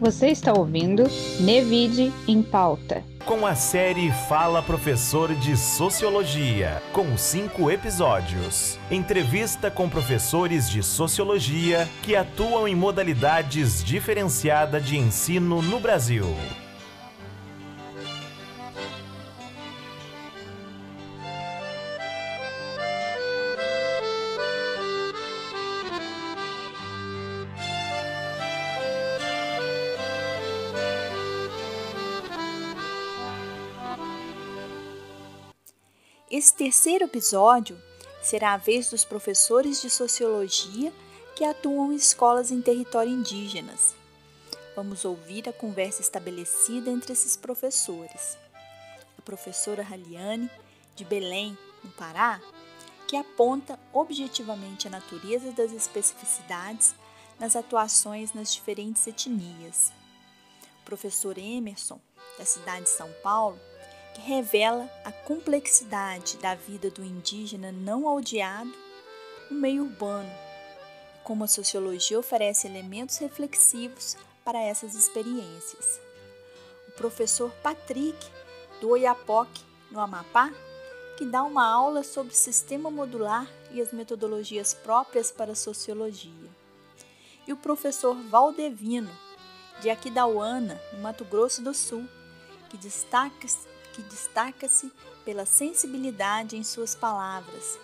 Você está ouvindo Nevide em Pauta. Com a série Fala Professor de Sociologia, com cinco episódios. Entrevista com professores de sociologia que atuam em modalidades diferenciadas de ensino no Brasil. Esse terceiro episódio será a vez dos professores de sociologia que atuam em escolas em território indígenas. Vamos ouvir a conversa estabelecida entre esses professores. A professora Raliane, de Belém, no Pará, que aponta objetivamente a natureza das especificidades nas atuações nas diferentes etnias. O professor Emerson, da cidade de São Paulo, que revela a complexidade da vida do indígena não aldeado no meio urbano como a sociologia oferece elementos reflexivos para essas experiências. O professor Patrick, do Oiapoque, no Amapá, que dá uma aula sobre sistema modular e as metodologias próprias para a sociologia. E o professor Valdevino, de Aquidauana, no Mato Grosso do Sul, que destaca que destaca-se pela sensibilidade em suas palavras,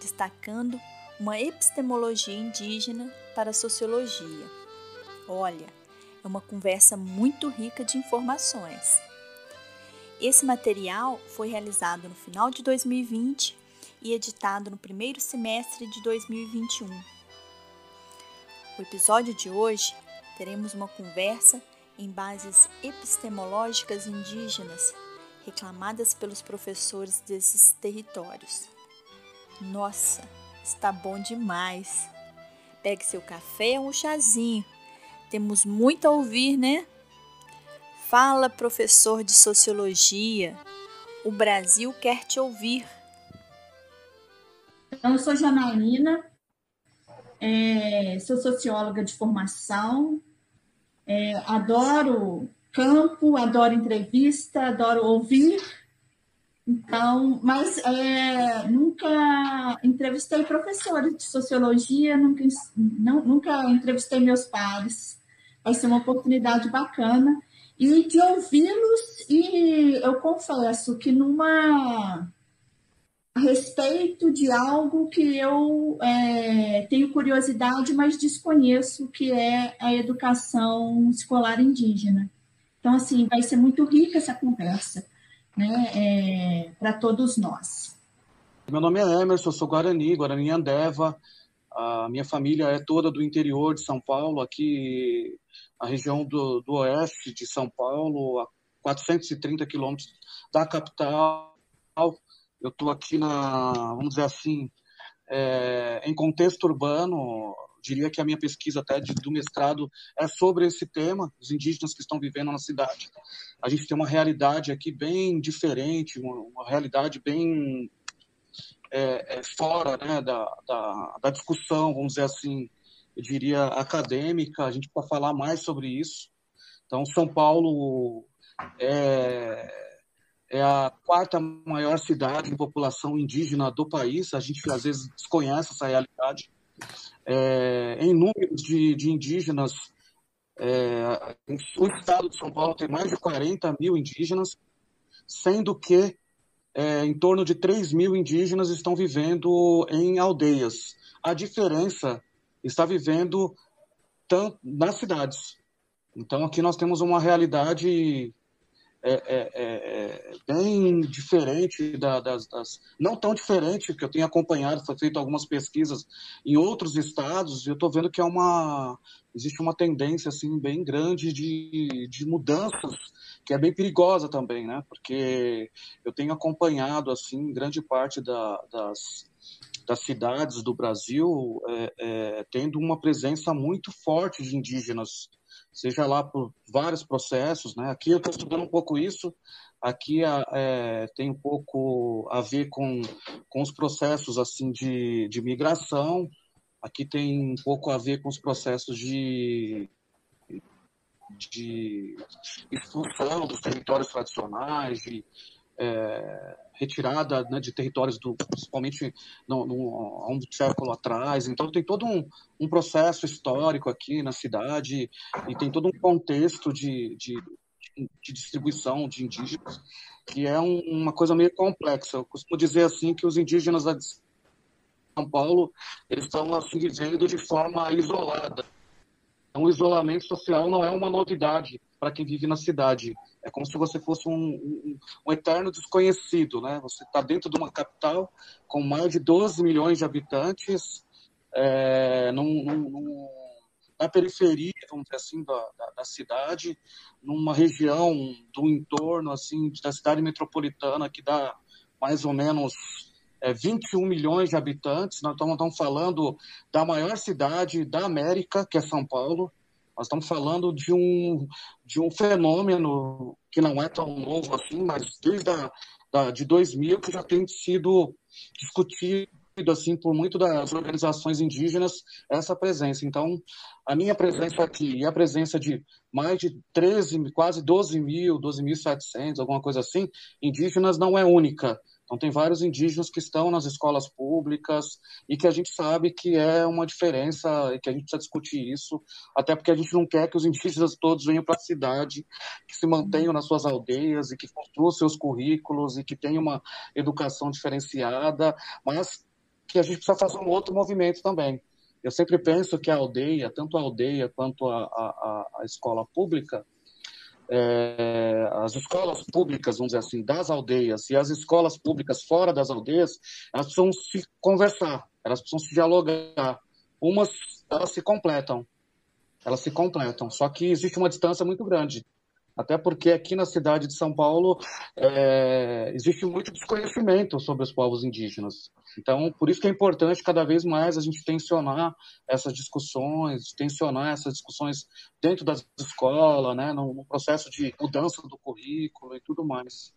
destacando uma epistemologia indígena para a sociologia. Olha, é uma conversa muito rica de informações. Esse material foi realizado no final de 2020 e editado no primeiro semestre de 2021. O episódio de hoje teremos uma conversa em bases epistemológicas indígenas reclamadas pelos professores desses territórios. Nossa, está bom demais! Pegue seu café ou um chazinho. Temos muito a ouvir, né? Fala, professor de sociologia. O Brasil quer te ouvir. Então, eu sou Janaína, é, sou socióloga de formação, é, adoro campo, adoro entrevista, adoro ouvir. Então, mas é, nunca entrevistei professores de sociologia, nunca, não, nunca entrevistei meus pares. Vai ser uma oportunidade bacana. E de ouvi-los, e eu confesso que numa a respeito de algo que eu é, tenho curiosidade, mas desconheço, que é a educação escolar indígena. Então, assim, vai ser muito rica essa conversa, né, é, para todos nós. Meu nome é Emerson, sou Guarani, Guarani Andeva. A minha família é toda do interior de São Paulo, aqui a região do, do oeste de São Paulo, a 430 quilômetros da capital. Eu estou aqui na, vamos dizer assim, é, em contexto urbano, diria que a minha pesquisa até de, do mestrado é sobre esse tema, os indígenas que estão vivendo na cidade. A gente tem uma realidade aqui bem diferente, uma, uma realidade bem é, é, fora né, da, da, da, discussão, vamos dizer assim, eu diria acadêmica, a gente pode falar mais sobre isso. Então, São Paulo é, é a quarta maior cidade em população indígena do país, a gente às vezes desconhece essa realidade é, em números de, de indígenas, é, o estado de São Paulo tem mais de 40 mil indígenas, sendo que é, em torno de 3 mil indígenas estão vivendo em aldeias. A diferença está vivendo nas cidades. Então aqui nós temos uma realidade é, é, é, é, bem diferente da, das, das, não tão diferente que eu tenho acompanhado, foi feito algumas pesquisas em outros estados e eu estou vendo que é uma existe uma tendência assim bem grande de, de mudanças que é bem perigosa também, né? Porque eu tenho acompanhado assim grande parte da, das das cidades do Brasil é, é, tendo uma presença muito forte de indígenas seja lá por vários processos. Né? Aqui eu estou estudando um pouco isso, aqui é, tem um pouco a ver com, com os processos assim de, de migração, aqui tem um pouco a ver com os processos de, de expulsão dos territórios tradicionais, de é, retirada né, de territórios, do, principalmente no, no, há um século atrás. Então, tem todo um, um, processo histórico aqui na cidade e tem todo um contexto de, de, de distribuição de indígenas que é um, uma coisa meio complexa. Eu costumo dizer assim que os indígenas de São Paulo eles estão assim vivendo de forma isolada. Então, o isolamento social não é uma novidade para quem vive na cidade. É como se você fosse um, um, um eterno desconhecido, né? Você está dentro de uma capital com mais de 12 milhões de habitantes, é, num, num, na periferia, vamos dizer assim, da, da, da, cidade, numa região do entorno, assim, da cidade metropolitana, que dá mais ou menos é, 21 milhões de habitantes. Nós estamos, estamos falando da maior cidade da América, que é São Paulo. Nós estamos falando de um, de um fenômeno que não é tão novo assim, mas desde a, da, de 2000 que já tem sido discutido assim por muito das organizações indígenas essa presença. Então, a minha presença aqui e a presença de mais de 13, quase 12 mil, 12.700, alguma coisa assim, indígenas não é única. Então, tem vários indígenas que estão nas escolas públicas e que a gente sabe que é uma diferença e que a gente precisa discutir isso, até porque a gente não quer que os indígenas todos venham para a cidade, que se mantenham nas suas aldeias e que construam seus currículos e que tenham uma educação diferenciada, mas que a gente precisa fazer um outro movimento também. Eu sempre penso que a aldeia, tanto a aldeia quanto a, a, a escola pública, é, as escolas públicas, vamos dizer assim, das aldeias e as escolas públicas fora das aldeias, elas precisam se conversar, elas precisam se dialogar. Umas, elas se completam, elas se completam, só que existe uma distância muito grande. Até porque aqui na cidade de São Paulo é, existe muito desconhecimento sobre os povos indígenas. Então, por isso que é importante cada vez mais a gente tensionar essas discussões, tensionar essas discussões dentro das escolas, né, no, no processo de mudança do currículo e tudo mais.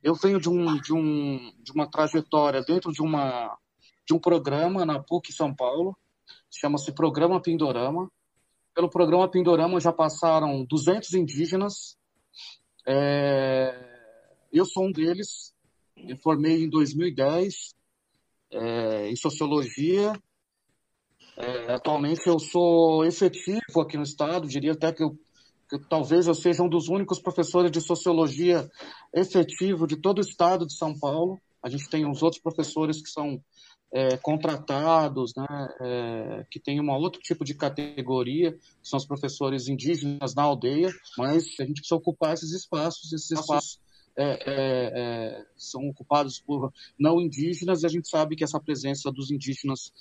Eu venho de, um, de, um, de uma trajetória dentro de, uma, de um programa na PUC São Paulo, chama-se Programa Pindorama. Pelo programa Pindorama já passaram 200 indígenas. É, eu sou um deles. Me formei em 2010 é, em sociologia. É, atualmente eu sou efetivo aqui no estado, diria até que, eu, que talvez eu seja um dos únicos professores de sociologia efetivo de todo o estado de São Paulo. A gente tem uns outros professores que são é, contratados, né, é, que tem um outro tipo de categoria, que são os professores indígenas na aldeia, mas a gente precisa ocupar esses espaços, esses espaços é, é, é, são ocupados por não indígenas, e a gente sabe que essa presença dos indígenas,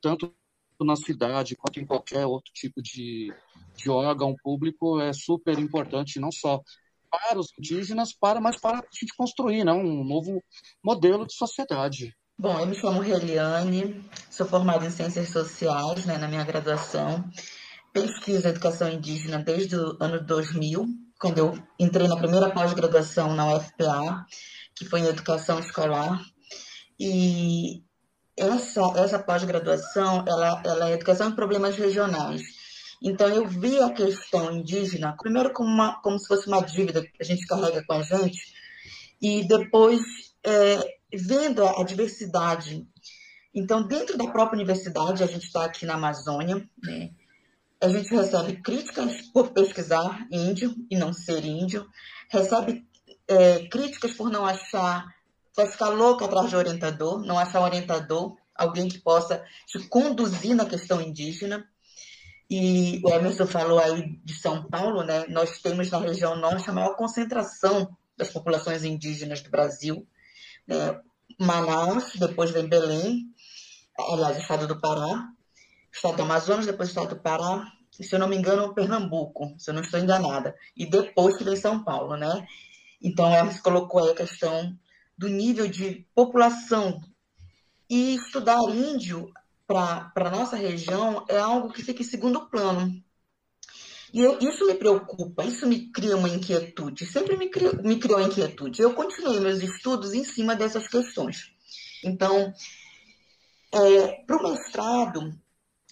tanto na cidade quanto em qualquer outro tipo de, de órgão público, é super importante, não só para os indígenas, para, mas para a gente construir né, um novo modelo de sociedade. Bom, eu me chamo Reliane, sou formada em Ciências Sociais né, na minha graduação, pesquiso educação indígena desde o ano 2000, quando eu entrei na primeira pós-graduação na UFPA, que foi em educação escolar. E essa, essa pós-graduação, ela, ela é educação em problemas regionais. Então, eu vi a questão indígena, primeiro como, uma, como se fosse uma dívida que a gente carrega com a gente, e depois é, vendo a, diversidade. Então, dentro da própria universidade, a gente está aqui na Amazônia, né? a gente recebe críticas por pesquisar índio e não ser índio, recebe é, críticas por não achar, vai ficar louca atrás de orientador, não achar orientador, alguém que possa te conduzir na questão indígena. E o Emerson falou aí de São Paulo, né? Nós temos na região norte a maior concentração das populações indígenas do Brasil. Né? Manaus, depois vem Belém, aliás, estado do Pará, estado do Amazonas, depois estado do Pará, e, se eu não me engano, Pernambuco, se eu não estou enganada, e depois que veio São Paulo, né? Então, Hermes colocou aí a questão do nível de população. E estudar índio para a nossa região é algo que fica em segundo plano. E eu, isso me preocupa, isso me cria uma inquietude, sempre me criou, me criou inquietude. Eu continuei meus estudos em cima dessas questões. Então, é, para o mestrado,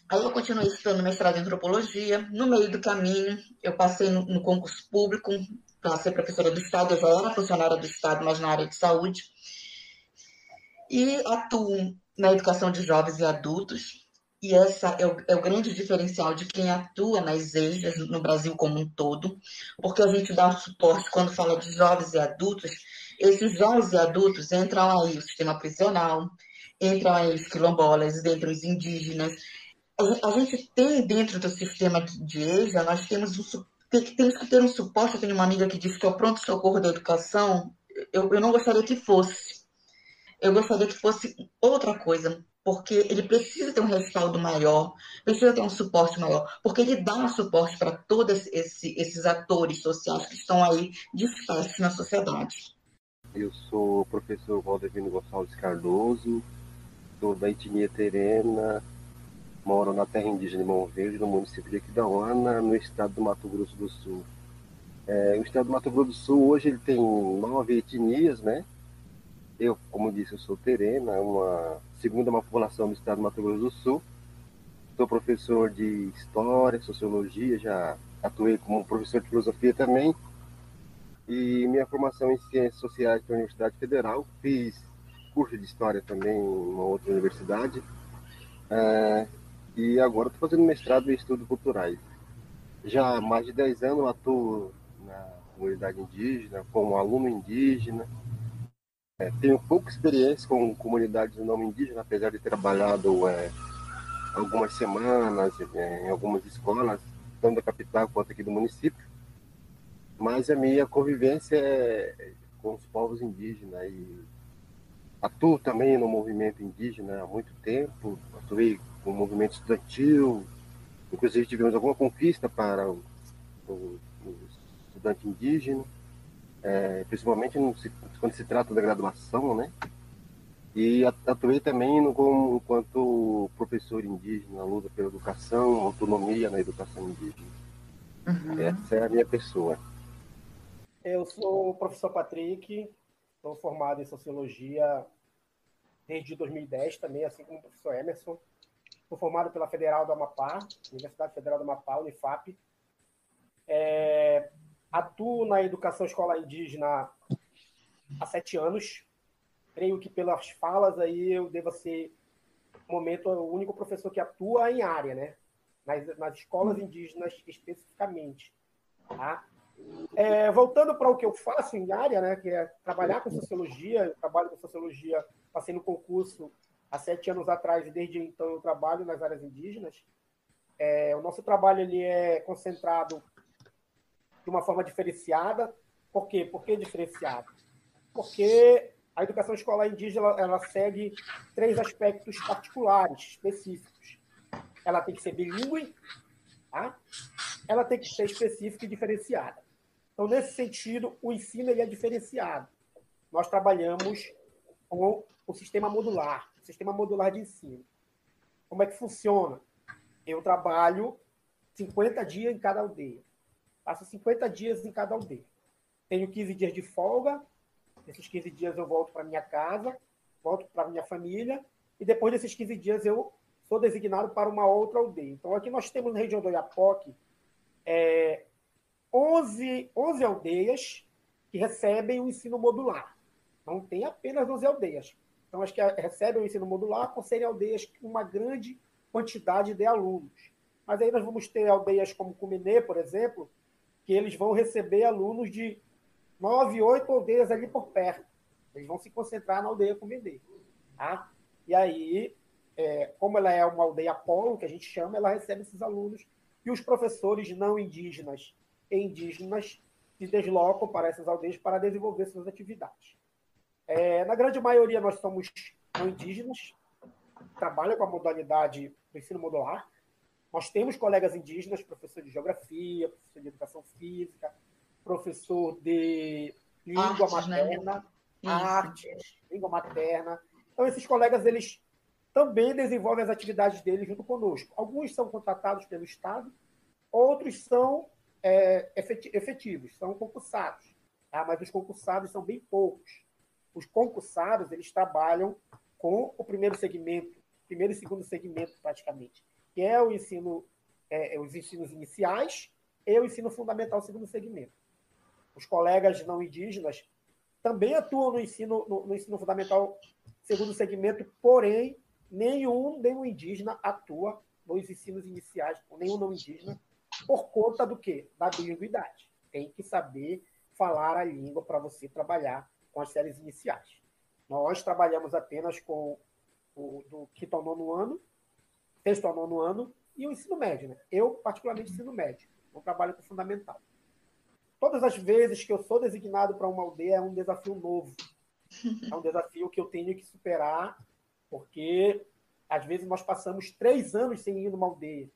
Aí eu continuei estudando mestrado em antropologia. No meio do caminho, eu passei no, no concurso público para ser professora do Estado. Eu já era funcionária do Estado, mas na área de saúde. E atuo na educação de jovens e adultos. E essa é o, é o grande diferencial de quem atua nas EJAs no Brasil como um todo, porque a gente dá um suporte quando fala de jovens e adultos. Esses jovens e adultos entram aí o sistema prisional, entram aí os quilombolas, entram os indígenas, a gente tem dentro do sistema de EJA, nós temos, um, temos que ter um suporte. Eu tenho uma amiga que disse que é o pronto-socorro da educação, eu, eu não gostaria que fosse. Eu gostaria que fosse outra coisa, porque ele precisa ter um respaldo maior, precisa ter um suporte maior, porque ele dá um suporte para todos esse, esses atores sociais que estão aí dispersos na sociedade. Eu sou o professor Valdevino Gonçalves Cardoso, sou da etnia terena, moro na terra indígena de Mão Verde, no município de Aquidauana, no estado do Mato Grosso do Sul. É, o estado do Mato Grosso do Sul hoje ele tem nove etnias, né? Eu, como disse, eu sou terena, uma segunda uma população do estado do Mato Grosso do Sul. Sou professor de História, Sociologia, já atuei como professor de Filosofia também. E minha formação em Ciências Sociais pela Universidade Federal. Fiz curso de História também em uma outra universidade. É, e agora estou fazendo mestrado em estudos culturais. Já há mais de 10 anos atuo na comunidade indígena, como aluno indígena. É, tenho pouca experiência com comunidades de nome indígena, apesar de ter trabalhado é, algumas semanas é, em algumas escolas, tanto da capital quanto aqui do município. Mas a minha convivência é com os povos indígenas e atuo também no movimento indígena há muito tempo, atuei com o movimento estudantil, inclusive tivemos alguma conquista para o, o estudante indígena, é, principalmente no, quando se trata da graduação, né? E atuei também no, como, enquanto professor indígena, luta pela educação, autonomia na educação indígena. Uhum. Essa é a minha pessoa. Eu sou o professor Patrick, sou formado em Sociologia desde 2010 também, assim como o professor Emerson. Sou formado pela Federal do Amapá, Universidade Federal do Amapá, Unifap. É, atuo na educação escolar indígena há sete anos. Creio que pelas falas aí eu devo ser, no momento, o único professor que atua em área, né? Nas, nas escolas indígenas especificamente. Tá? É, voltando para o que eu faço em área, né, que é trabalhar com sociologia, eu trabalho com sociologia, passei no concurso há sete anos atrás e desde então eu trabalho nas áreas indígenas. É, o nosso trabalho ele é concentrado de uma forma diferenciada. Por quê? Por que diferenciado? Porque a educação escolar indígena ela segue três aspectos particulares, específicos. Ela tem que ser bilíngue, tá? ela tem que ser específica e diferenciada. Então, nesse sentido, o ensino ele é diferenciado. Nós trabalhamos com o sistema modular sistema modular de ensino. Como é que funciona? Eu trabalho 50 dias em cada aldeia. Passo 50 dias em cada aldeia. Tenho 15 dias de folga. Nesses 15 dias eu volto para minha casa, volto para minha família. E depois desses 15 dias eu sou designado para uma outra aldeia. Então aqui nós temos na região do Iapoque é, 11, 11 aldeias que recebem o ensino modular. Não tem apenas 12 aldeias. Então, as que recebem o ensino modular serem aldeias com uma grande quantidade de alunos. Mas aí nós vamos ter aldeias como Cuminé, por exemplo, que eles vão receber alunos de nove, oito aldeias ali por perto. Eles vão se concentrar na aldeia Cuminé. Tá? E aí, é, como ela é uma aldeia polo, que a gente chama, ela recebe esses alunos e os professores não indígenas e indígenas se deslocam para essas aldeias para desenvolver suas atividades. É, na grande maioria, nós somos não indígenas, trabalham com a modalidade do ensino modular. Nós temos colegas indígenas, professor de geografia, professor de educação física, professor de língua artes, né? materna, né? artes, língua materna. Então, esses colegas, eles também desenvolvem as atividades deles junto conosco. Alguns são contratados pelo Estado, outros são é, efetivos, são concursados. Tá? Mas os concursados são bem poucos os concursados eles trabalham com o primeiro segmento, primeiro e segundo segmento praticamente. Que é o ensino, é, os ensinos iniciais e o ensino fundamental segundo segmento. Os colegas não indígenas também atuam no ensino, no, no ensino fundamental segundo segmento, porém, nenhum, nenhum indígena atua nos ensinos iniciais, nenhum não indígena, por conta do quê? Da bilínguidade. Tem que saber falar a língua para você trabalhar com as séries iniciais. Nós trabalhamos apenas com o do quinto ao nono ano, sexto ao nono ano e o ensino médio. Né? Eu, particularmente, ensino médio. Não trabalho com fundamental. Todas as vezes que eu sou designado para uma aldeia é um desafio novo. É um desafio que eu tenho que superar, porque às vezes nós passamos três anos sem ir numa aldeia.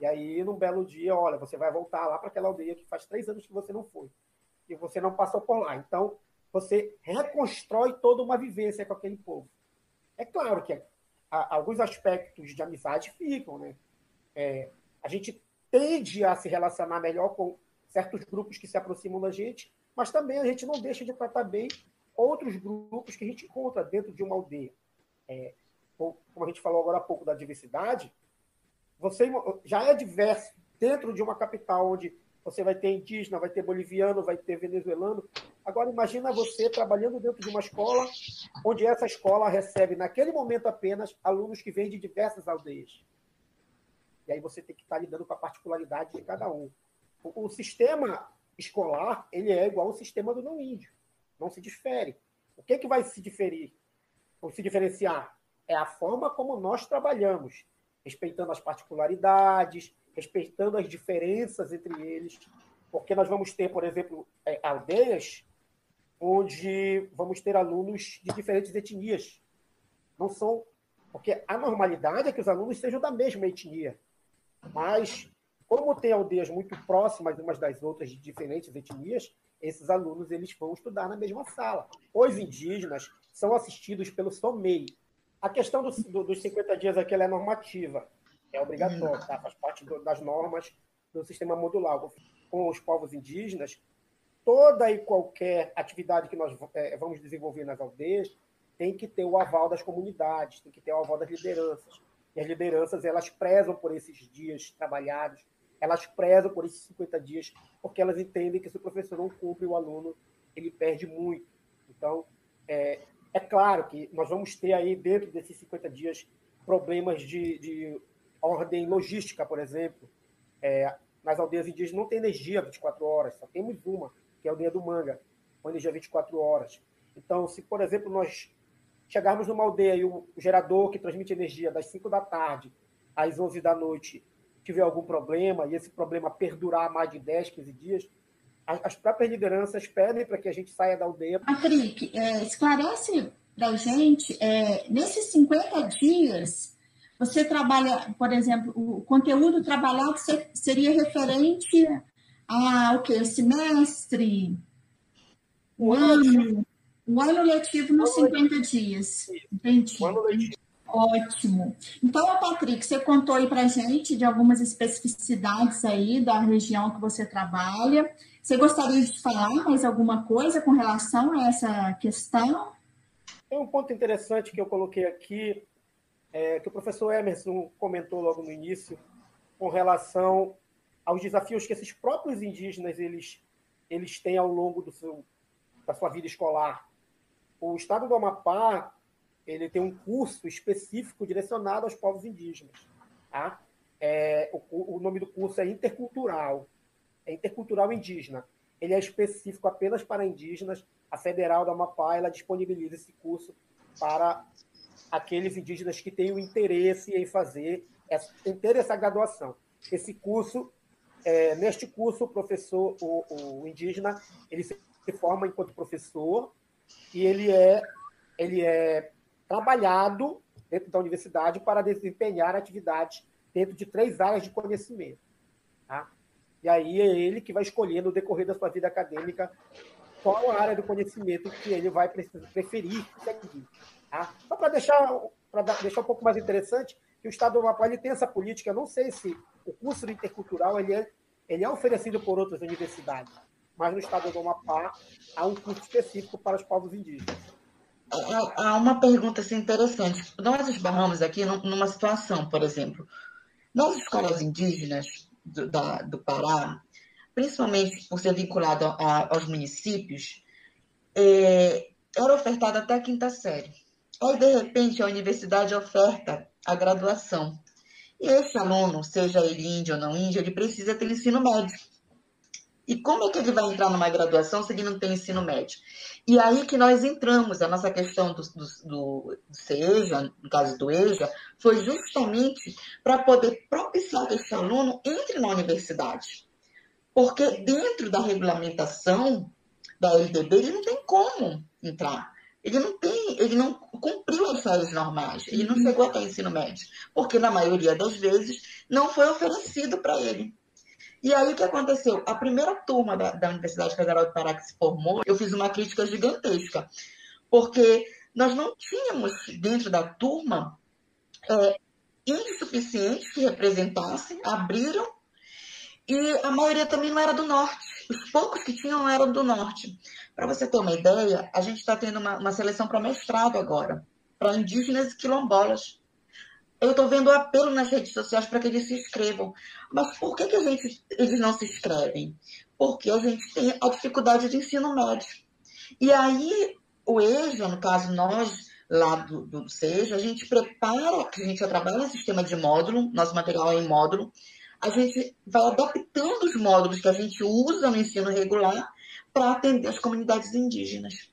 E aí, num belo dia, olha, você vai voltar lá para aquela aldeia que faz três anos que você não foi. E você não passou por lá. Então, você reconstrói toda uma vivência com aquele povo. É claro que alguns aspectos de amizade ficam, né? É, a gente tende a se relacionar melhor com certos grupos que se aproximam da gente, mas também a gente não deixa de tratar bem outros grupos que a gente encontra dentro de uma aldeia. É, como a gente falou agora há pouco da diversidade, você já é diverso dentro de uma capital onde você vai ter indígena, vai ter boliviano, vai ter venezuelano. Agora imagina você trabalhando dentro de uma escola onde essa escola recebe naquele momento apenas alunos que vêm de diversas aldeias. E aí você tem que estar lidando com a particularidade de cada um. O, o sistema escolar ele é igual ao sistema do não índio, não se difere. O que, que vai se diferir, ou se diferenciar? É a forma como nós trabalhamos, respeitando as particularidades, respeitando as diferenças entre eles, porque nós vamos ter, por exemplo, é, aldeias onde vamos ter alunos de diferentes etnias. Não são. Porque a normalidade é que os alunos sejam da mesma etnia. Mas, como tem aldeias muito próximas umas das outras, de diferentes etnias, esses alunos eles vão estudar na mesma sala. Os indígenas são assistidos pelo SOMEI. A questão do, do, dos 50 dias aqui é normativa. É obrigatório, tá? faz parte do, das normas do sistema modular. Com os povos indígenas, toda e qualquer atividade que nós é, vamos desenvolver nas aldeias tem que ter o aval das comunidades, tem que ter o aval das lideranças. E as lideranças, elas prezam por esses dias trabalhados, elas prezam por esses 50 dias, porque elas entendem que se o professor não cumpre, o aluno ele perde muito. Então, é, é claro que nós vamos ter aí, dentro desses 50 dias, problemas de, de ordem logística, por exemplo. É, nas aldeias indígenas não tem energia 24 horas, só temos uma, que é a aldeia do Manga, com energia 24 horas. Então, se, por exemplo, nós chegarmos numa aldeia e o gerador que transmite energia das 5 da tarde às 11 da noite tiver algum problema e esse problema perdurar mais de 10, 15 dias, as próprias lideranças pedem para que a gente saia da aldeia. Patrick, é, esclarece para a gente, é, nesses 50 dias, você trabalha, por exemplo, o conteúdo trabalhado seria referente ao que? Semestre, o ano, o ano letivo nos 50 dias. Entendi. O ano letivo. Ótimo. Então, Patrick, você contou aí para gente de algumas especificidades aí da região que você trabalha. Você gostaria de falar mais alguma coisa com relação a essa questão? Tem um ponto interessante que eu coloquei aqui é, que o professor Emerson comentou logo no início, com relação aos desafios que esses próprios indígenas eles, eles têm ao longo do seu, da sua vida escolar. O estado do Amapá ele tem um curso específico direcionado aos povos indígenas. Tá? É, o, o nome do curso é intercultural, é intercultural indígena. Ele é específico apenas para indígenas. A Federal do Amapá ela disponibiliza esse curso para aqueles indígenas que têm o interesse em fazer, em ter essa graduação. Esse curso, é, neste curso, o professor, o, o, indígena, ele se forma enquanto professor e ele é, ele é trabalhado dentro da universidade para desempenhar atividades dentro de três áreas de conhecimento. Tá? E aí é ele que vai escolher, no decorrer da sua vida acadêmica, qual a área do conhecimento que ele vai preferir seguir. Tá? Só para deixar, deixar um pouco mais interessante, que o Estado do Amapá ele tem essa política, eu não sei se o curso intercultural ele é, ele é oferecido por outras universidades, mas no Estado do Amapá há um curso específico para os povos indígenas. Há uma pergunta assim, interessante. Nós esbarramos aqui numa situação, por exemplo. Nas escolas indígenas do, da, do Pará, principalmente por ser vinculado a, aos municípios, é, era ofertada até a quinta série. Aí, de repente, a universidade oferta a graduação. Esse aluno, seja ele índio ou não índio, ele precisa ter ensino médio. E como é que ele vai entrar numa graduação se ele não tem ensino médio? E aí que nós entramos, a nossa questão do, do, do, do CEJA, no caso do EJA, foi justamente para poder propiciar que esse aluno entre na universidade. Porque dentro da regulamentação da LDB, ele não tem como entrar. Ele não tem, ele não cumpriu as séries normais, ele não chegou até o ensino médio, porque na maioria das vezes não foi oferecido para ele. E aí o que aconteceu? A primeira turma da, da Universidade Federal do Pará que se formou, eu fiz uma crítica gigantesca, porque nós não tínhamos dentro da turma é, suficientes que representassem, abriram, e a maioria também não era do norte. Os poucos que tinham eram do norte. Para você ter uma ideia, a gente está tendo uma, uma seleção para mestrado agora, para indígenas e quilombolas. Eu estou vendo apelo nas redes sociais para que eles se inscrevam. Mas por que, que a gente, eles não se inscrevem? Porque a gente tem a dificuldade de ensino médio. E aí, o EJA, no caso nós, lá do, do SEJA, a gente prepara, a gente já trabalha no sistema de módulo, nosso material é em módulo, a gente vai adaptando os módulos que a gente usa no ensino regular para atender as comunidades indígenas.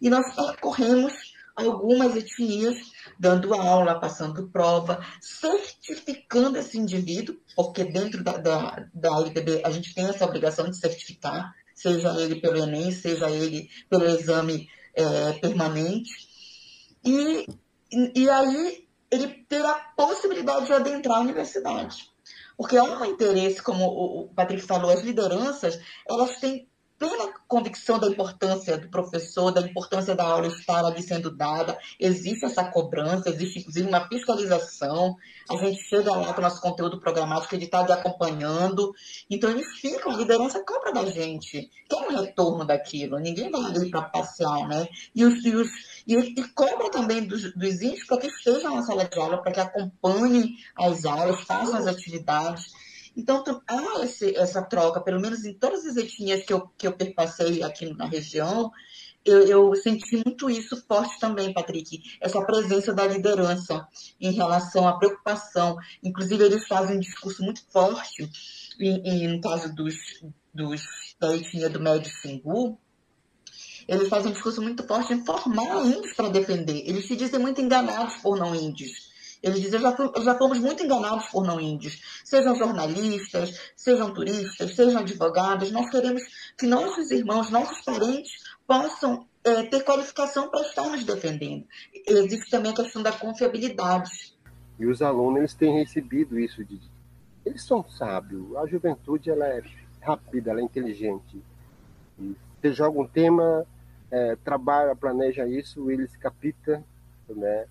E nós percorremos algumas etnias, dando aula, passando prova, certificando esse indivíduo, porque dentro da, da, da LDB a gente tem essa obrigação de certificar, seja ele pelo Enem, seja ele pelo exame é, permanente. E, e aí ele ter a possibilidade de adentrar a universidade. Porque há um interesse, como o Patrick falou, as lideranças, elas têm plena convicção da importância do professor, da importância da aula estar ali sendo dada. Existe essa cobrança, existe inclusive uma fiscalização. A gente chega lá com o nosso conteúdo programático, ele está ali acompanhando. Então, eles ficam, a liderança cobra da gente. Tem um retorno daquilo, ninguém vai ali para passear, né? E, os, e, os, e, e cobra também dos, dos índios para que estejam na sala de aula, para que acompanhem as aulas, façam as atividades. Então, há esse, essa troca, pelo menos em todas as etnias que eu, que eu perpassei aqui na região, eu, eu, senti muito isso forte também, Patrick, essa presença da liderança em relação à preocupação. Inclusive, eles fazem um discurso muito forte, em, em, no caso dos, dos, da etnia do Médio Xingu, eles fazem um discurso muito forte em formar índios para defender. Eles se dizem muito enganados por não índios. Eles dizem, já, já fomos muito enganados por não índios. Sejam jornalistas, sejam turistas, sejam advogados. Nós queremos que nossos irmãos, nossos parentes possam é, ter qualificação para estar nos defendendo. Existe também a questão da confiabilidade. E os alunos eles têm recebido isso de eles são sábios. A juventude ela é rápida, ela é inteligente. E seja algum tema, é, trabalha, planeja isso, eles capita, né?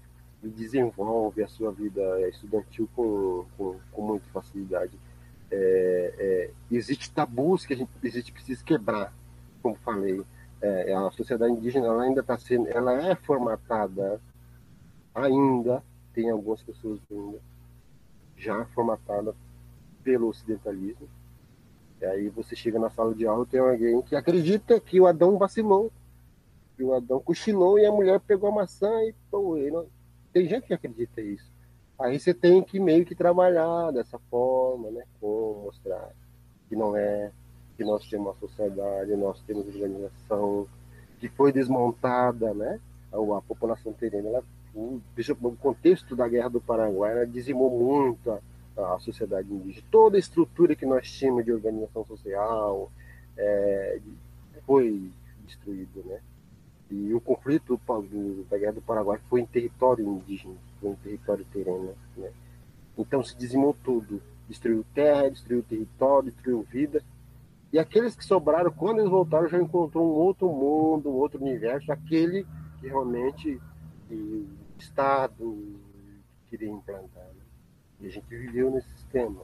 Desenvolve a sua vida estudantil com, com, com muita facilidade. É, é, existe tabus que a gente, a gente precisa quebrar, como falei. É, a sociedade indígena ela ainda está sendo, ela é formatada ainda, tem algumas pessoas ainda já formatada pelo ocidentalismo. E aí você chega na sala de aula tem alguém que acredita que o Adão vacilou, que o Adão cochilou e a mulher pegou a maçã e pô, ele não, tem gente que acredita isso. Aí você tem que meio que trabalhar dessa forma, né? Como mostrar que não é, que nós temos uma sociedade, nós temos organização que foi desmontada, né? A, população terrena, ela, o, o contexto da Guerra do Paraguai, ela dizimou muito a, a sociedade indígena. Toda a estrutura que nós tínhamos de organização social é, foi destruída, né? E o conflito da Guerra do Paraguai foi em território indígena, foi em território terreno. Né? Então se dizimou tudo. Destruiu terra, destruiu território, destruiu vida. E aqueles que sobraram, quando eles voltaram, já encontrou um outro mundo, um outro universo, aquele que realmente o Estado queria implantar. Né? E a gente viveu nesse sistema.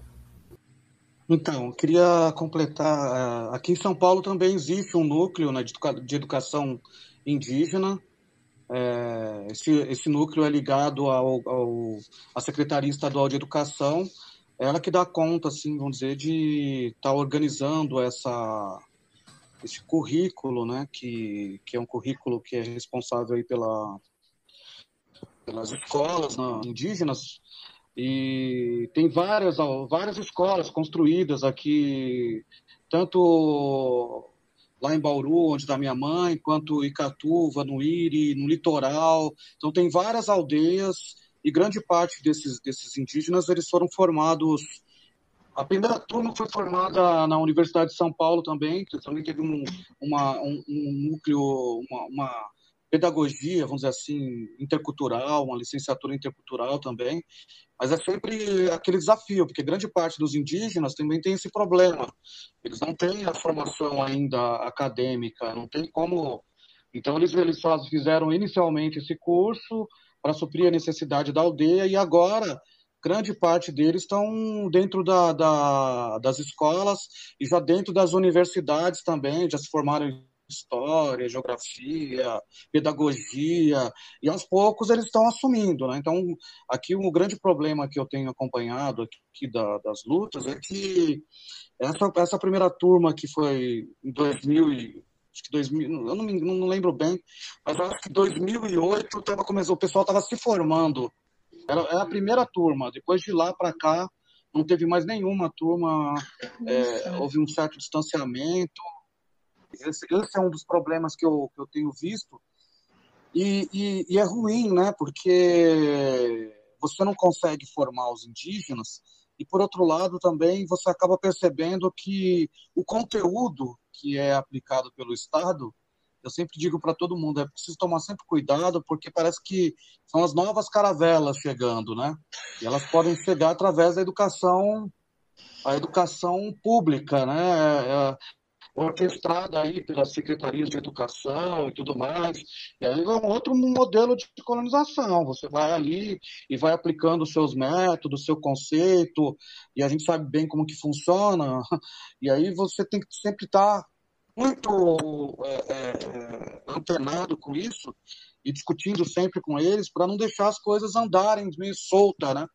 Então, queria completar. Eh, aqui em São Paulo também existe um núcleo né, de educação indígena. É, esse, esse núcleo é ligado ao, ao, à Secretaria Estadual de Educação ela que dá conta, assim, vamos dizer, de estar tá organizando essa, esse currículo, né, que, que é um currículo que é responsável aí pela, pelas escolas né, indígenas, e tem várias, várias escolas construídas aqui, tanto lá em Bauru, onde está minha mãe, quanto Icatuva, no Iri, no litoral. Então tem várias aldeias e grande parte desses, desses indígenas eles foram formados. A primeira turma foi formada na Universidade de São Paulo também, que também teve um, uma, um, um núcleo, uma, uma pedagogia, vamos dizer assim, intercultural, uma licenciatura intercultural também, mas é sempre aquele desafio, porque grande parte dos indígenas também tem esse problema. Eles não têm a formação ainda acadêmica, não tem como. Então, eles, eles fizeram inicialmente esse curso para suprir a necessidade da aldeia e agora grande parte deles estão dentro da, da, das escolas e já dentro das universidades também, já se formaram história, geografia, pedagogia, e aos poucos eles estão assumindo. Né? Então, aqui o grande problema que eu tenho acompanhado aqui da, das lutas é que essa, essa primeira turma que foi em 2000 e, acho que 2000, eu não, me, não lembro bem, mas acho que 2008 tava começou, o pessoal estava se formando. Era, era, a primeira turma. Depois de lá para cá, não teve mais nenhuma turma. É, houve um certo distanciamento. Esse, esse, é um dos problemas que eu, que eu tenho visto. E, e, e, é ruim, né? Porque você não consegue formar os indígenas, e por outro lado também você acaba percebendo que o conteúdo que é aplicado pelo Estado, eu sempre digo para todo mundo, é preciso tomar sempre cuidado, porque parece que são as novas caravelas chegando, né? E elas podem chegar através da educação, a educação pública, né? Orquestrada aí pelas secretarias de educação e tudo mais. E aí é um outro modelo de colonização. Você vai ali e vai aplicando os seus métodos, seu conceito, e a gente sabe bem como que funciona. E aí você tem que sempre estar muito é, é, antenado com isso e discutindo sempre com eles para não deixar as coisas andarem meio solta, né?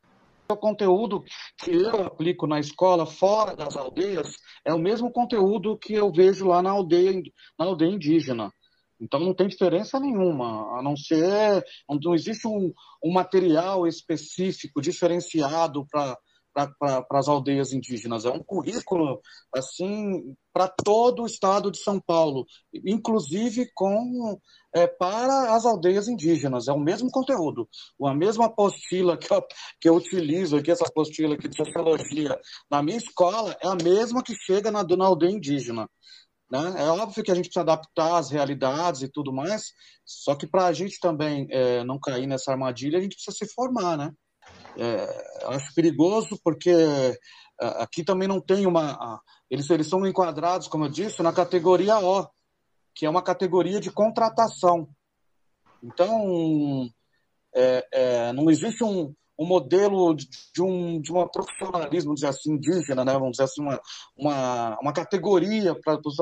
O conteúdo que eu aplico na escola, fora das aldeias, é o mesmo conteúdo que eu vejo lá na aldeia, na aldeia indígena. Então não tem diferença nenhuma, a não ser. Não existe um, um material específico, diferenciado para para as aldeias indígenas. É um currículo assim para todo o estado de São Paulo, inclusive com é, para as aldeias indígenas. É o mesmo conteúdo, a mesma apostila que eu, que eu utilizo aqui, essa apostila aqui de sociologia na minha escola é a mesma que chega na, na aldeia indígena. Né? É óbvio que a gente precisa adaptar as realidades e tudo mais, só que para a gente também é, não cair nessa armadilha, a gente precisa se formar, né? É, acho perigoso porque é, aqui também não tem uma. Eles, eles são enquadrados, como eu disse, na categoria O, que é uma categoria de contratação. Então, é, é, não existe um, um modelo de, de, um, de um profissionalismo, vamos dizer assim, indígena, né? vamos dizer assim, uma, uma, uma categoria para os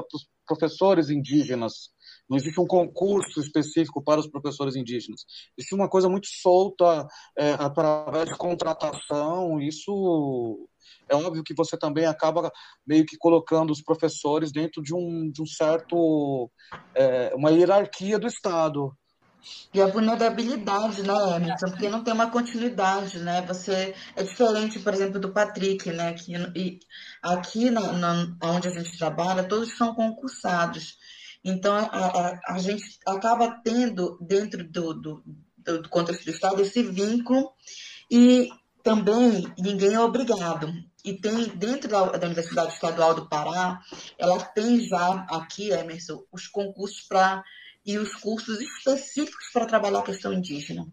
professores indígenas. Não existe um concurso específico para os professores indígenas. Existe uma coisa muito solta é, através de contratação. Isso é óbvio que você também acaba meio que colocando os professores dentro de um, de um certo é, uma hierarquia do Estado. E a vulnerabilidade, né, Emerson? Porque não tem uma continuidade, né? Você é diferente, por exemplo, do Patrick, né? Que, e aqui na, na, onde a gente trabalha, todos são concursados. Então, a, a, a gente acaba tendo, dentro do, do, do, contexto do Estado, esse vínculo e também ninguém é obrigado. E tem, dentro da, da Universidade Estadual do Pará, ela tem já aqui, Emerson, os concursos para e os cursos específicos para trabalhar a questão indígena.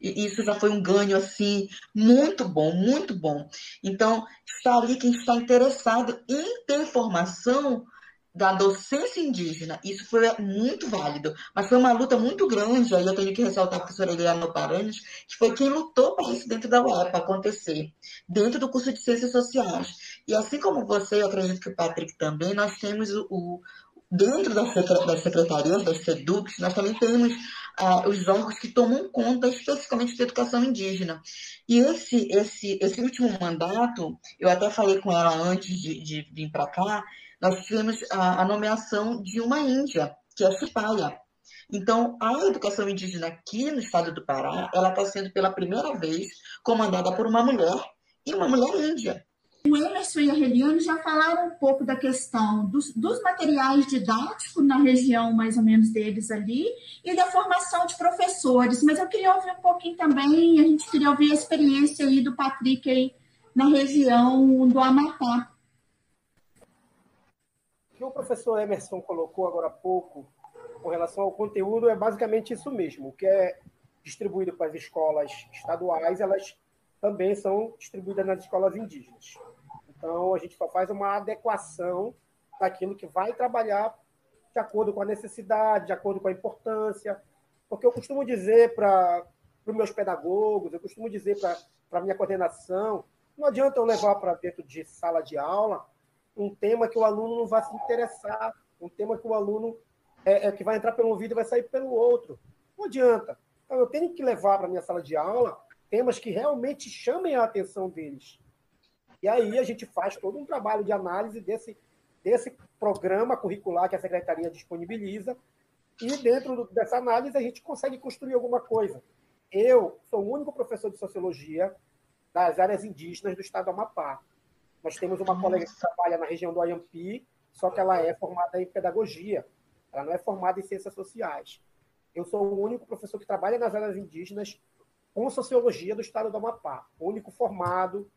E isso já foi um ganho assim muito bom, muito bom. Então, está ali quem está interessado em ter formação da docência indígena, isso foi muito válido, mas foi uma luta muito grande, aí eu tenho que ressaltar a professora Eliana Paranhos, que foi quem lutou para isso dentro da UEPA acontecer, dentro do curso de Ciências Sociais. E assim como você, eu acredito que o Patrick também, nós temos o, o, dentro das, secretarias, das SEDUCs, nós também temos ah, os órgãos que tomam conta especificamente da educação indígena. E esse, esse, esse último mandato, eu até falei com ela antes de, de vir para cá, nós tivemos a, a, nomeação de uma índia, que é Cipaia. Então, a educação indígena aqui no estado do Pará, ela está sendo pela primeira vez comandada por uma mulher e uma mulher índia. O Emerson e a Reliane já falaram um pouco da questão dos, dos, materiais didáticos na região, mais ou menos, deles ali, e da formação de professores, mas eu queria ouvir um pouquinho também, a gente queria ouvir a experiência aí do Patrick aí na região do Amapá. Que o professor Emerson colocou agora há pouco, com relação ao conteúdo, é basicamente isso mesmo, o que é distribuído para as escolas estaduais, elas também são distribuídas nas escolas indígenas. Então, a gente só faz uma adequação daquilo que vai trabalhar de acordo com a necessidade, de acordo com a importância. Porque eu costumo dizer para os meus pedagogos, eu costumo dizer para a minha coordenação, não adianta eu levar para dentro de sala de aula um tema que o aluno não vai se interessar, um tema que o aluno é, é que vai entrar pelo ouvido e vai sair pelo outro. Não adianta. Então, eu tenho que levar para minha sala de aula temas que realmente chamem a atenção deles. E aí a gente faz todo um trabalho de análise desse, desse programa curricular que a secretaria disponibiliza, e dentro dessa análise a gente consegue construir alguma coisa. Eu sou o único professor de sociologia das áreas indígenas do estado do Amapá. Nós temos uma colega que trabalha na região do Ayampi, só que ela é formada em pedagogia, ela não é formada em ciências sociais. Eu sou o único professor que trabalha nas áreas indígenas com sociologia do estado do Amapá, o único formado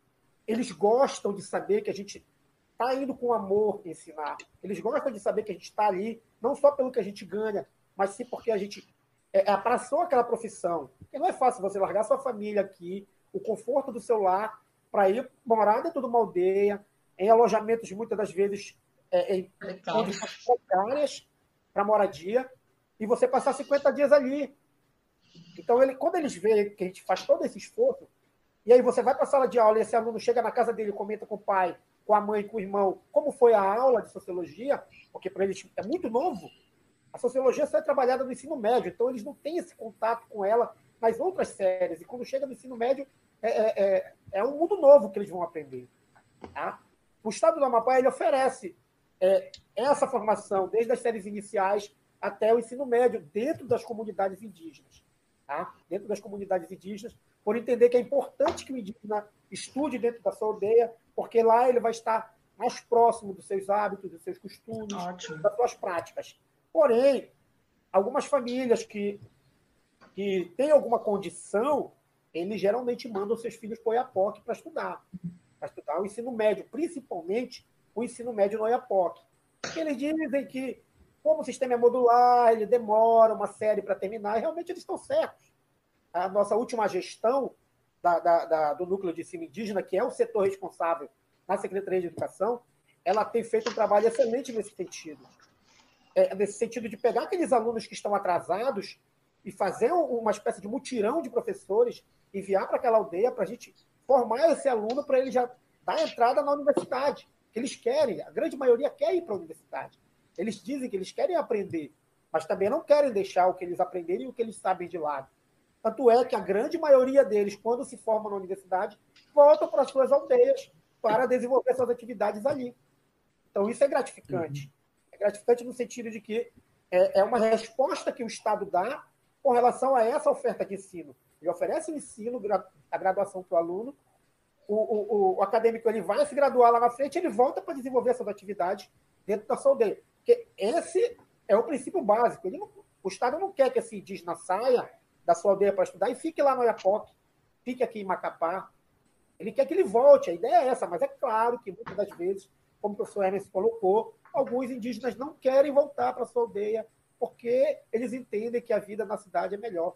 eles gostam de saber que a gente está indo com amor ensinar. Eles gostam de saber que a gente está ali, não só pelo que a gente ganha, mas sim porque a gente é, abraçou aquela profissão. Porque não é fácil você largar sua família aqui, o conforto do seu lar, para ir morar dentro de uma aldeia, em alojamentos muitas das vezes é, em condições precárias para moradia, e você passar 50 dias ali. Então, ele, quando eles veem que a gente faz todo esse esforço, e aí você vai para a sala de aula e esse aluno chega na casa dele, comenta com o pai, com a mãe, com o irmão, como foi a aula de sociologia, porque para eles é muito novo. A sociologia só é trabalhada no ensino médio, então eles não têm esse contato com ela nas outras séries. E quando chega no ensino médio, é, é, é, é um mundo novo que eles vão aprender. Tá? O Estado do Amapá ele oferece é, essa formação, desde as séries iniciais até o ensino médio, dentro das comunidades indígenas. Tá? Dentro das comunidades indígenas, por entender que é importante que o indígena estude dentro da sua aldeia, porque lá ele vai estar mais próximo dos seus hábitos, dos seus costumes, Ótimo. das suas práticas. Porém, algumas famílias que, que têm alguma condição, eles geralmente mandam seus filhos para o Oiapoque para estudar, para estudar o ensino médio, principalmente o ensino médio no Oiapoque. Eles dizem que, como o sistema é modular, ele demora uma série para terminar, e realmente eles estão certos a nossa última gestão da, da, da, do núcleo de ensino indígena, que é o setor responsável na Secretaria de Educação, ela tem feito um trabalho excelente nesse sentido. É, nesse sentido de pegar aqueles alunos que estão atrasados e fazer uma espécie de mutirão de professores, enviar para aquela aldeia para a gente formar esse aluno para ele já dar entrada na universidade. Eles querem, a grande maioria quer ir para a universidade. Eles dizem que eles querem aprender, mas também não querem deixar o que eles aprenderem e o que eles sabem de lado. Tanto é que a grande maioria deles, quando se formam na universidade, voltam para as suas aldeias para desenvolver suas atividades ali. Então, isso é gratificante. Uhum. É gratificante no sentido de que é, é, uma resposta que o Estado dá com relação a essa oferta de ensino. Ele oferece o ensino, a graduação para o aluno, o, o, o, acadêmico ele vai se graduar lá na frente, ele volta para desenvolver essas atividades dentro da sua aldeia. Porque esse é o princípio básico. Não, o Estado não quer que esse indígena saia da sua aldeia para estudar e fique lá no Iapoque, fique aqui em Macapá. Ele quer que ele volte, a ideia é essa, mas é claro que muitas das vezes, como o professor Hermes colocou, alguns indígenas não querem voltar para sua aldeia porque eles entendem que a vida na cidade é melhor.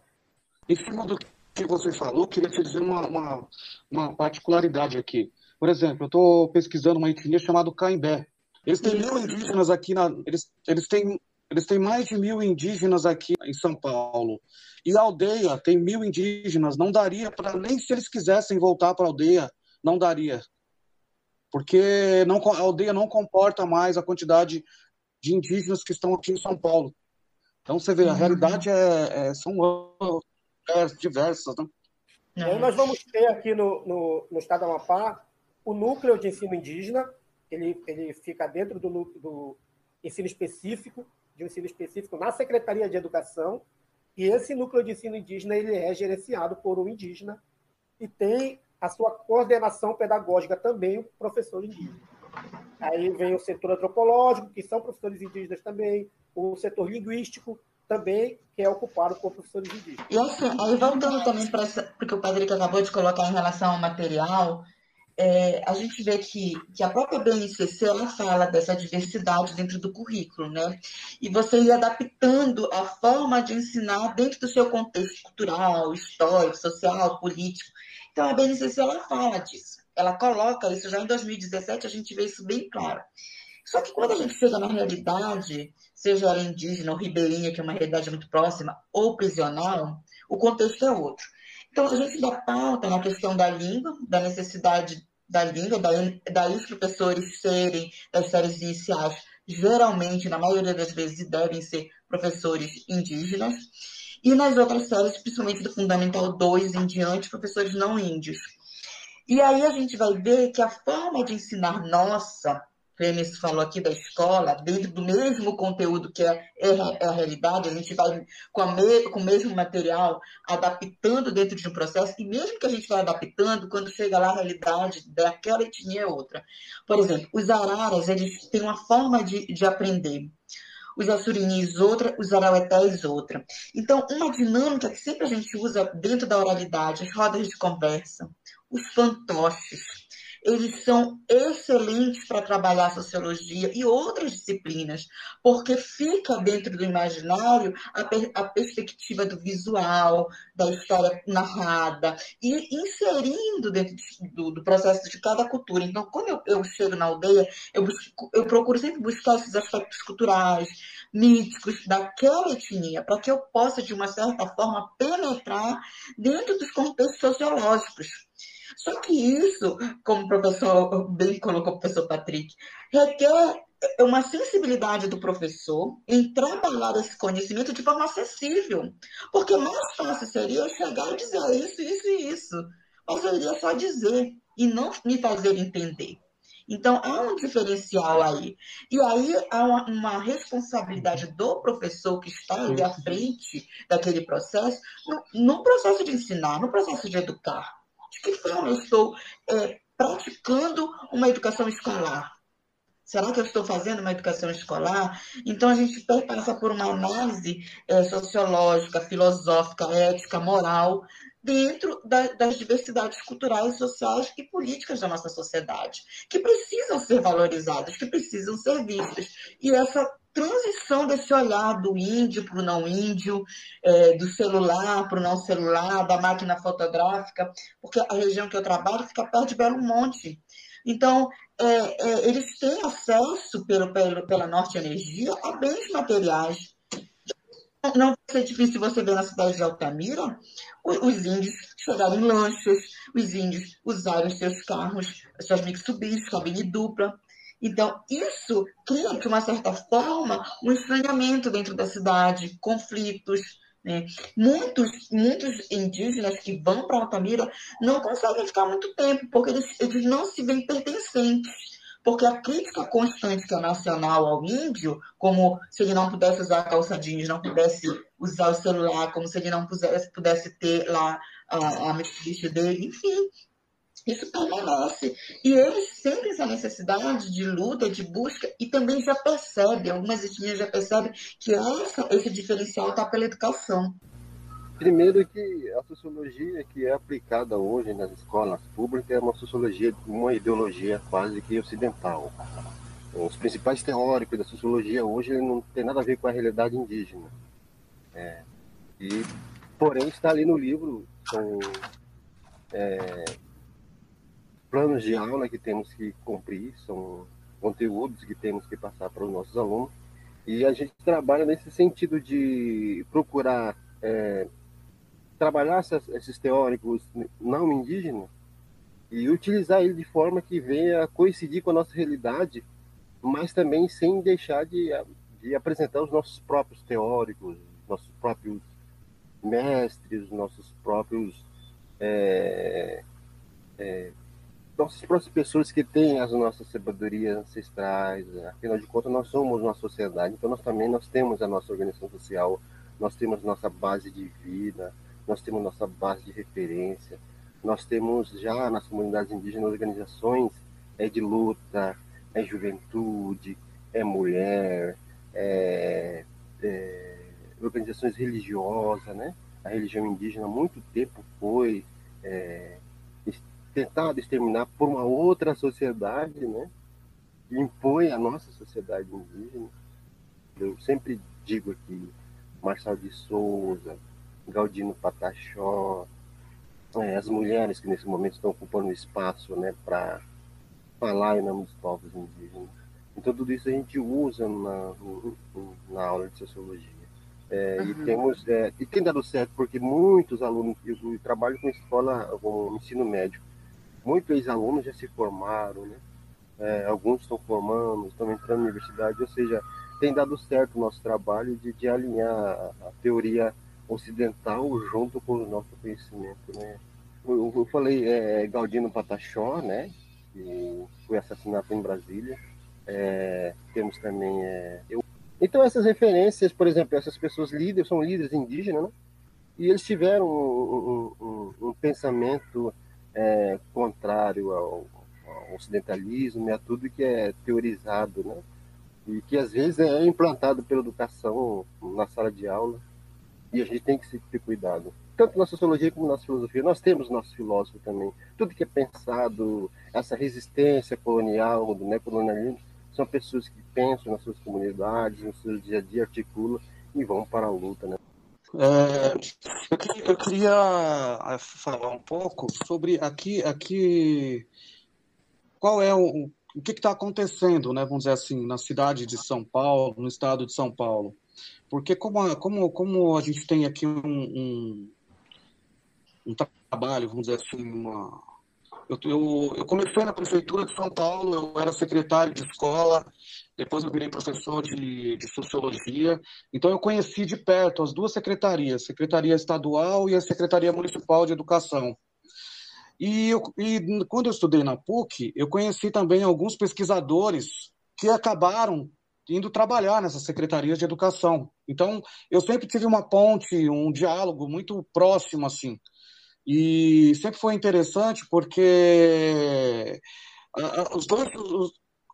Em cima do que você falou, queria te dizer uma, uma, uma particularidade aqui. Por exemplo, eu estou pesquisando uma etnia chamada Caimbé. Eles têm mil indígenas aqui, na, eles, eles, têm, eles têm mais de mil indígenas aqui em São Paulo. E a aldeia tem mil indígenas, não daria para, nem se eles quisessem voltar para a aldeia, não daria. Porque não, a aldeia não comporta mais a quantidade de indígenas que estão aqui em São Paulo. Então, você vê, a realidade é, é são diversas. Né? E aí nós vamos ter aqui no, no, no estado do Amapá o núcleo de ensino indígena, ele, ele fica dentro do, do ensino específico, de um ensino específico na Secretaria de Educação, e esse núcleo de ensino indígena ele é gerenciado por um indígena e tem a sua coordenação pedagógica também o professor indígena. Aí vem o setor antropológico, que são professores indígenas também, o setor linguístico também, que é ocupado por professores indígenas. E assim, aí voltando também para essa, porque o que acabou de colocar em relação ao material, é, a gente vê que, que a própria BNCC ela fala dessa diversidade dentro do currículo, né? E você ir adaptando a forma de ensinar dentro do seu contexto cultural, histórico, social, político. Então a BNCC ela fala disso, ela coloca isso já em 2017 a gente vê isso bem claro. Só que quando a gente chega na realidade, seja ela indígena ou ribeirinha, que é uma realidade muito próxima, ou prisional, o contexto é outro. Então, a gente dá pauta na questão da língua, da necessidade da língua, daí, os professores serem das séries iniciais, geralmente, na maioria das vezes, devem ser professores indígenas, e nas outras séries, principalmente do Fundamental 2 em diante, professores não índios. E aí a gente vai ver que a forma de ensinar nossa Clemens falou aqui da escola, dentro do mesmo conteúdo que é, é, é a realidade, a gente vai com, me, com o mesmo material adaptando dentro de um processo, e mesmo que a gente vai adaptando, quando chega lá a realidade daquela etnia é outra. Por exemplo, os araras, eles têm uma forma de, de aprender os assurinis outra, os arauetés outra. Então, uma dinâmica que sempre a gente usa dentro da oralidade, as rodas de conversa, os fantoches, eles são excelentes para trabalhar sociologia e outras disciplinas, porque fica dentro do imaginário a, per a perspectiva do visual, da história narrada, e inserindo dentro do, do processo de cada cultura. Então, quando eu, eu chego na aldeia, eu, busco, eu procuro sempre buscar esses aspectos culturais, míticos daquela etnia, para que eu possa, de uma certa forma, penetrar dentro dos contextos sociológicos. Só que isso, como o professor bem colocou o professor Patrick, requer uma sensibilidade do professor em trabalhar esse conhecimento de forma acessível. Porque mais fácil seria eu chegar e dizer isso, isso e isso. Mas eu iria só dizer e não me fazer entender. Então, há um diferencial aí. E aí há uma, uma, responsabilidade do professor que está ali à frente daquele processo, no, no processo de ensinar, no processo de educar que forma eu estou é, praticando uma educação escolar? Será que eu estou fazendo uma educação escolar? Então, a gente passa por uma análise é, sociológica, filosófica, ética, moral, dentro da, das diversidades culturais, sociais e políticas da nossa sociedade, que precisam ser valorizadas, que precisam ser vistas. E essa transição desse olhar do índio para o não índio, é, do celular para o não celular, da máquina fotográfica, porque a região que eu trabalho fica perto de Belo Monte. Então, é, é, eles têm acesso pelo, pelo, pela Norte Energia a bens materiais. Não vai ser difícil você ver na cidade de Altamira os, os índios chegarem em lanchas, os índios usarem seus carros, suas Mitsubishis, cabine dupla. Então, isso cria, de uma certa forma, um estranhamento dentro da cidade, conflitos. Né? Muitos, muitos indígenas que vão para Altamira não conseguem ficar muito tempo, porque eles, eles não se veem pertencentes. Porque a crítica constante que é nacional ao índio, como se ele não pudesse usar calça jeans, não pudesse usar o celular, como se ele não pudesse, pudesse ter lá a, a dele, enfim, isso permanece. E eles sentem essa necessidade de luta, de busca, e também já percebem, algumas etnias já percebem que essa, esse diferencial está pela educação. Primeiro que a sociologia que é aplicada hoje nas escolas públicas é uma sociologia, uma ideologia quase que ocidental. Os principais teóricos da sociologia hoje não tem nada a ver com a realidade indígena. É, e, porém, está ali no livro, são é, planos de aula que temos que cumprir, são conteúdos que temos que passar para os nossos alunos. E a gente trabalha nesse sentido de procurar é, trabalhar essas, esses teóricos não indígenas e utilizar ele de forma que venha coincidir com a nossa realidade mas também sem deixar de, de apresentar os nossos próprios teóricos, nossos próprios mestres, nossos próprios é, é, nossas próprias pessoas que têm as nossas sabedorias ancestrais, afinal de contas nós somos uma sociedade, então nós também nós temos a nossa organização social, nós temos nossa base de vida, nós temos nossa base de referência, nós temos já nas comunidades indígenas organizações é de luta, é juventude, é mulher, é, é organizações religiosas, né? A religião indígena há muito tempo foi é, tentada exterminar por uma outra sociedade, né? Que impõe a nossa sociedade indígena. Eu sempre digo aqui, Marçal de Souza, Galdino Pataxó, é, as mulheres que nesse momento estão ocupando espaço né, para falar em nome dos povos indígenas. Então, tudo isso a gente usa na, na aula de sociologia. É, uhum. E temos é, e tem dado certo porque muitos alunos eu, eu trabalho com escola com ensino médio muitos ex-alunos já se formaram né? É, alguns estão formando estão entrando na universidade ou seja tem dado certo o nosso trabalho de, de alinhar a, teoria ocidental junto com o nosso conhecimento né? Eu, eu falei é, Galdino Pataxó né? Que foi assassinado em Brasília. É, temos também é, eu. Então, essas referências, por exemplo, essas pessoas líderes, são líderes indígenas, né? e eles tiveram um, um, um pensamento é, contrário ao, ao, ocidentalismo e a tudo que é teorizado, né? e que às vezes é implantado pela educação na sala de aula, e a gente tem que ter cuidado. Tanto na sociologia como na filosofia, nós temos nossos filósofos também. Tudo que é pensado, essa resistência colonial, do neocolonialismo, são pessoas que pensam nas suas comunidades, no seu dia a dia, articulam e vão para a luta, né? É, eu, queria, eu, queria, é, falar um pouco sobre aqui, aqui qual é o, o que está acontecendo, né, vamos dizer assim, na cidade de São Paulo, no estado de São Paulo. Porque como, como, como a gente tem aqui um, um, um trabalho, vamos dizer assim, uma, eu, eu, eu, comecei na prefeitura de São Paulo, eu era secretário de escola, depois eu virei professor de, de sociologia, então eu conheci de perto as duas secretarias, Secretaria Estadual e a Secretaria Municipal de Educação. E, eu, e quando eu estudei na PUC, eu conheci também alguns pesquisadores que acabaram indo trabalhar nessas secretarias de educação. Então, eu sempre tive uma ponte, um diálogo muito próximo, assim. E sempre foi interessante porque os dois,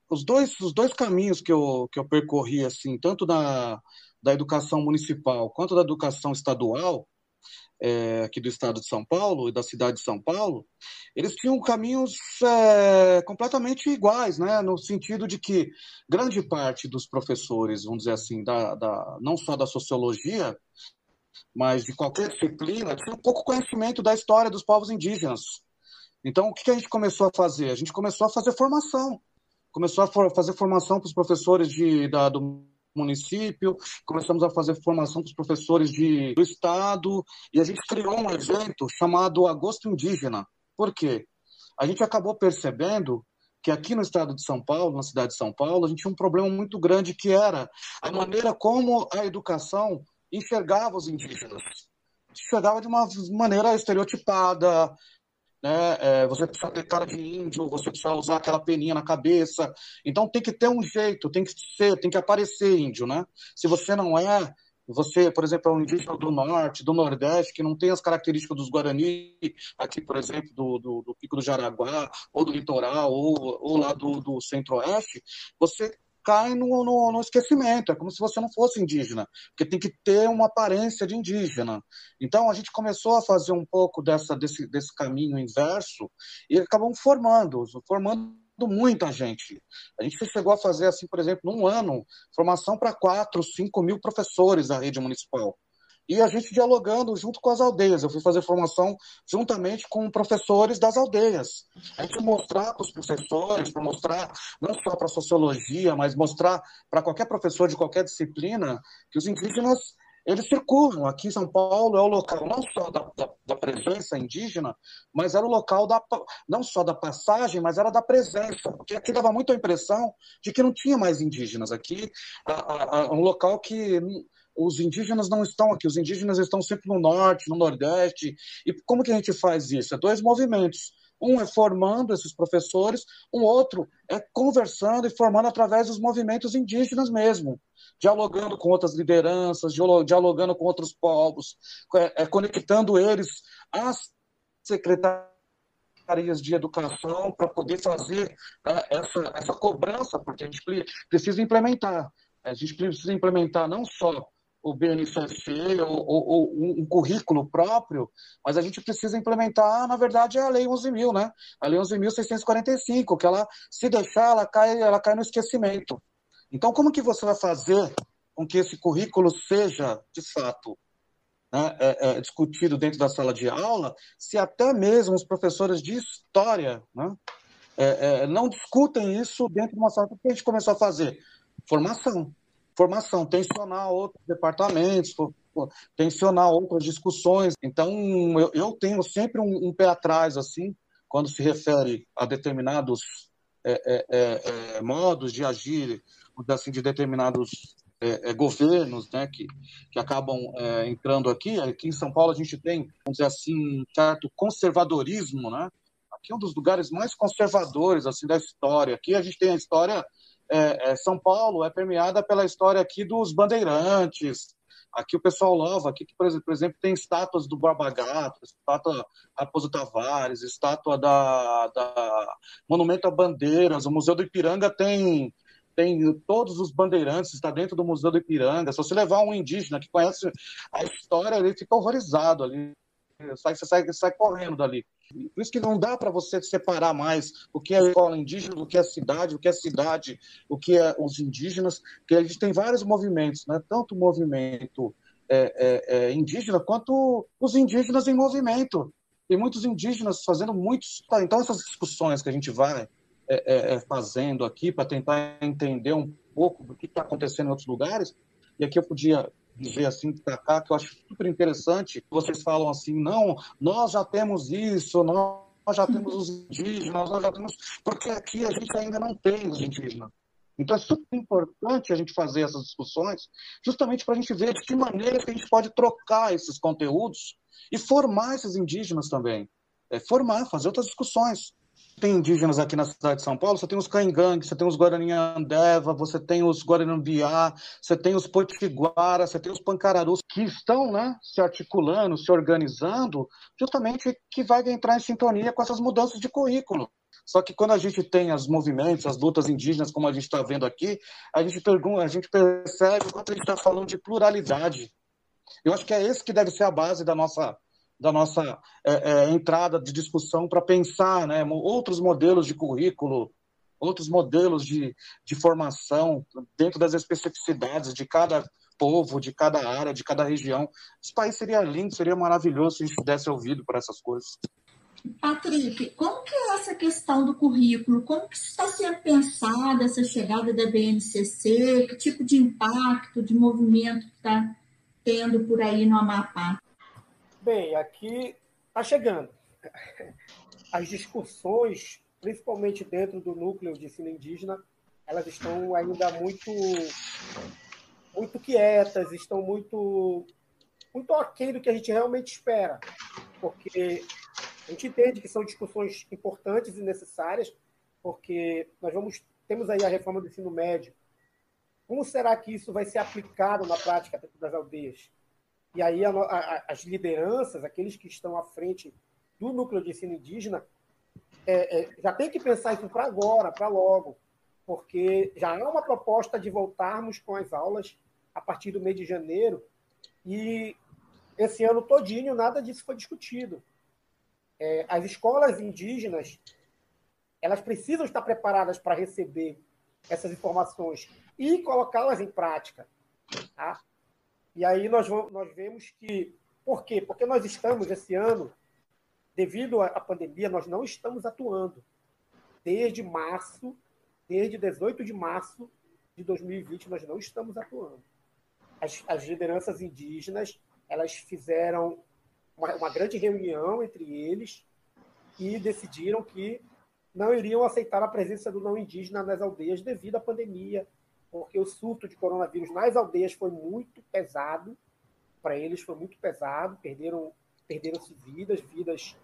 os, dois, os dois caminhos que eu, que eu percorri, assim, tanto da, da educação municipal quanto da educação estadual, é, aqui do estado de São Paulo e da cidade de São Paulo, eles tinham caminhos é, completamente iguais, né? no sentido de que grande parte dos professores, vamos dizer assim, da, da, não só da sociologia, mas de qualquer disciplina, tinha um pouco conhecimento da história dos povos indígenas. Então, o que a gente começou a fazer? A gente começou a fazer formação. Começou a for fazer formação para os professores de, da, do município, começamos a fazer formação para os professores de, do estado, e a gente criou um evento chamado Agosto Indígena. Por quê? A gente acabou percebendo que aqui no estado de São Paulo, na cidade de São Paulo, a gente tinha um problema muito grande que era a maneira como a educação enxergava os indígenas. Enxergava de uma maneira estereotipada, né? É, você precisa ter cara de índio, você precisa usar aquela peninha na cabeça. Então tem que ter um jeito, tem que ser, tem que aparecer índio, né? Se você não é, você, por exemplo, é um indígena do norte, do nordeste, que não tem as características dos Guarani, aqui, por exemplo, do, do, do Pico do Jaraguá, ou do litoral, ou, ou lá do, do centro-oeste, você cai no, no, no, esquecimento, é como se você não fosse indígena, porque tem que ter uma aparência de indígena. Então a gente começou a fazer um pouco dessa, desse, desse caminho inverso e acabamos formando, formando muita gente. A gente chegou a fazer, assim, por exemplo, num ano, formação para 4, 5 mil professores da rede municipal e a gente dialogando junto com as aldeias. Eu fui fazer formação juntamente com professores das aldeias. A gente mostrar para os professores, para mostrar não só para a sociologia, mas mostrar para qualquer professor de qualquer disciplina que os indígenas eles circulam. Aqui em São Paulo é o local não só da, da, da, presença indígena, mas era o local da, não só da passagem, mas era da presença. Porque aqui dava muito a impressão de que não tinha mais indígenas aqui. A, um local que os indígenas não estão aqui, os indígenas estão sempre no norte, no nordeste. E como que a gente faz isso? É dois movimentos. Um é formando esses professores, um outro é conversando e formando através dos movimentos indígenas mesmo, dialogando com outras lideranças, dialogando com outros povos, é, é, conectando eles às secretarias de educação para poder fazer né, essa, essa cobrança, porque a gente precisa implementar. A gente precisa implementar não só o BNCC ou, ou, ou, um currículo próprio, mas a gente precisa implementar, na verdade, a Lei 11.000, né? A Lei 11.645, que ela, se deixar, ela cai, ela cai no esquecimento. Então, como que você vai fazer com que esse currículo seja, de fato, né, é, é, discutido dentro da sala de aula, se até mesmo os professores de história né, é, é não discutem isso dentro de uma sala? O que a gente começou a fazer? Formação formação, tensionar outros departamentos, tensionar outras discussões. Então, eu, eu tenho sempre um, um, pé atrás, assim, quando se refere a determinados é, é, é, é modos de agir, assim, de determinados é, é, governos né, que, que acabam entrando aqui. Aqui em São Paulo a gente tem, vamos dizer assim, um certo conservadorismo, né? Aqui é um dos lugares mais conservadores assim da história. Aqui a gente tem a história é, é, São Paulo é permeada pela história aqui dos bandeirantes. Aqui o pessoal louva, aqui, por exemplo, tem estátuas do Barba Gato, estátua Raposo Tavares, estátua da, da Monumento a Bandeiras. O Museu do Ipiranga tem tem todos os bandeirantes, está dentro do Museu do Ipiranga. Se você levar um indígena que conhece a história, ele fica horrorizado ali. Sai, sai, sai correndo dali. Por isso que não dá para você separar mais o que é escola indígena, o que é cidade, o que é cidade, o que é os indígenas, porque a gente tem vários movimentos, né? tanto o movimento é, é, é, indígena quanto os indígenas em movimento. Tem muitos indígenas fazendo muitos. Tá, então, essas discussões que a gente vai é, é, fazendo aqui para tentar entender um pouco do que está acontecendo em outros lugares, e aqui eu podia dizer assim cá, que eu acho super interessante. Vocês falam assim, não, nós já temos isso, nós já temos os indígenas, nós já temos. Porque aqui a gente ainda não tem os indígenas. Então é super importante a gente fazer essas discussões, justamente para a gente ver de que maneira que a gente pode trocar esses conteúdos e formar esses indígenas também. É formar, fazer outras discussões tem indígenas aqui na cidade de São Paulo, você tem os Caingangue, você tem os Guarani Andeva, você tem os Guaranambiá, você tem os Potiguara, você tem os Pancararus, que estão né, se articulando, se organizando, justamente que vai entrar em sintonia com essas mudanças de currículo. Só que quando a gente tem os movimentos, as lutas indígenas, como a gente está vendo aqui, a gente, pergunta, a gente percebe o quanto a gente está falando de pluralidade. Eu acho que é esse que deve ser a base da nossa da nossa é, é, entrada de discussão para pensar né, outros modelos de currículo, outros modelos de, de formação dentro das especificidades de cada povo, de cada área, de cada região. Esse país seria lindo, seria maravilhoso se a gente pudesse ouvido por essas coisas. Patrick, como que é essa questão do currículo? Como que está sendo pensada essa chegada da BNCC? Que tipo de impacto, de movimento está tendo por aí no Amapá? Bem, aqui está chegando. As discussões, principalmente dentro do núcleo de ensino indígena, elas estão ainda muito muito quietas, estão muito muito aquém do que a gente realmente espera, porque a gente entende que são discussões importantes e necessárias, porque nós vamos temos aí a reforma do ensino médio. Como será que isso vai ser aplicado na prática das aldeias? E aí a, a, as lideranças, aqueles que estão à frente do núcleo de ensino indígena, é, é, já tem que pensar isso para agora, para logo, porque já há uma proposta de voltarmos com as aulas a partir do mês de janeiro e esse ano todinho nada disso foi discutido. É, as escolas indígenas elas precisam estar preparadas para receber essas informações e colocá-las em prática. Tá? E aí nós, nós vemos que. Por quê? Porque nós estamos, esse ano, devido à pandemia, nós não estamos atuando. Desde março, desde 18 de março de 2020, nós não estamos atuando. as, as lideranças indígenas elas fizeram uma, uma grande reunião entre eles e decidiram que não iriam aceitar a presença do não indígena nas aldeias devido à pandemia, porque o surto de coronavírus nas aldeias foi muito pesado, para eles foi muito pesado, perderam perderam-se vidas, vidas,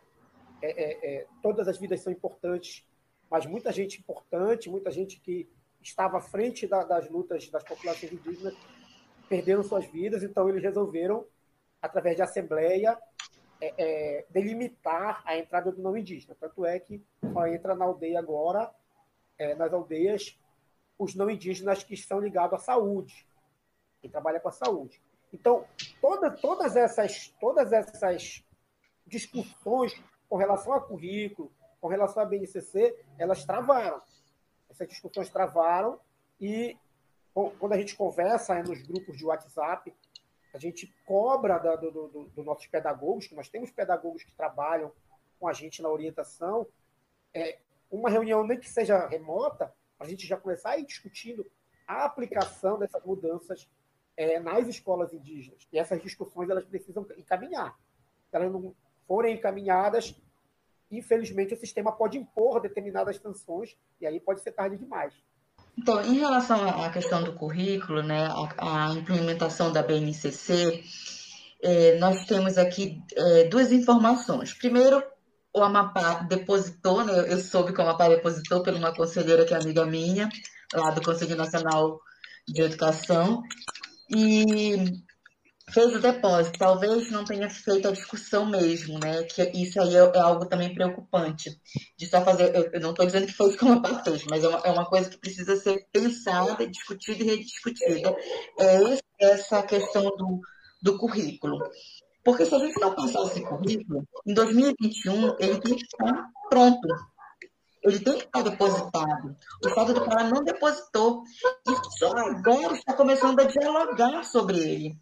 é, é, é, todas as vidas são importantes, mas muita gente importante, muita gente que estava à frente da, das lutas das populações indígenas perderam suas vidas, então eles resolveram, através de assembleia, é, é, delimitar a entrada do não indígena. Tanto é que só entra na aldeia agora, é, nas aldeias, os não indígenas que estão ligados à saúde, que trabalha com a saúde. Então, toda, todas, essas, todas essas discussões com relação a currículo, com relação à BNCC, elas travaram. Essas discussões travaram e quando a gente conversa nos grupos de WhatsApp, a gente cobra da, do, do, do, nossos pedagogos, que nós temos pedagogos que trabalham com a gente na orientação, é, uma reunião, nem que seja remota, a gente já começar a ir discutindo a aplicação dessas mudanças é, nas escolas indígenas. E essas discussões elas precisam encaminhar. Se elas não forem encaminhadas, infelizmente o sistema pode impor determinadas sanções e aí pode ser tarde demais. Então, em relação à questão do currículo, né, a, a implementação da BNCC, é, nós temos aqui é, duas informações. Primeiro, o Amapá depositou, né, eu soube que o Amapá depositou por uma conselheira que é amiga minha, lá do Conselho Nacional de Educação, e fez o depósito. Talvez não tenha feito a discussão mesmo, né? Que isso aí é, é algo também preocupante. De só fazer. Eu, não estou dizendo que foi isso que uma fez, mas é uma, é uma coisa que precisa ser pensada, discutida e rediscutida. É essa questão do, do currículo. Porque se a gente não pensar esse currículo, em 2021 ele tem que estar pronto. Ele tem que estar depositado. O Estado do Pará não depositou. E só agora está começando a dialogar sobre ele.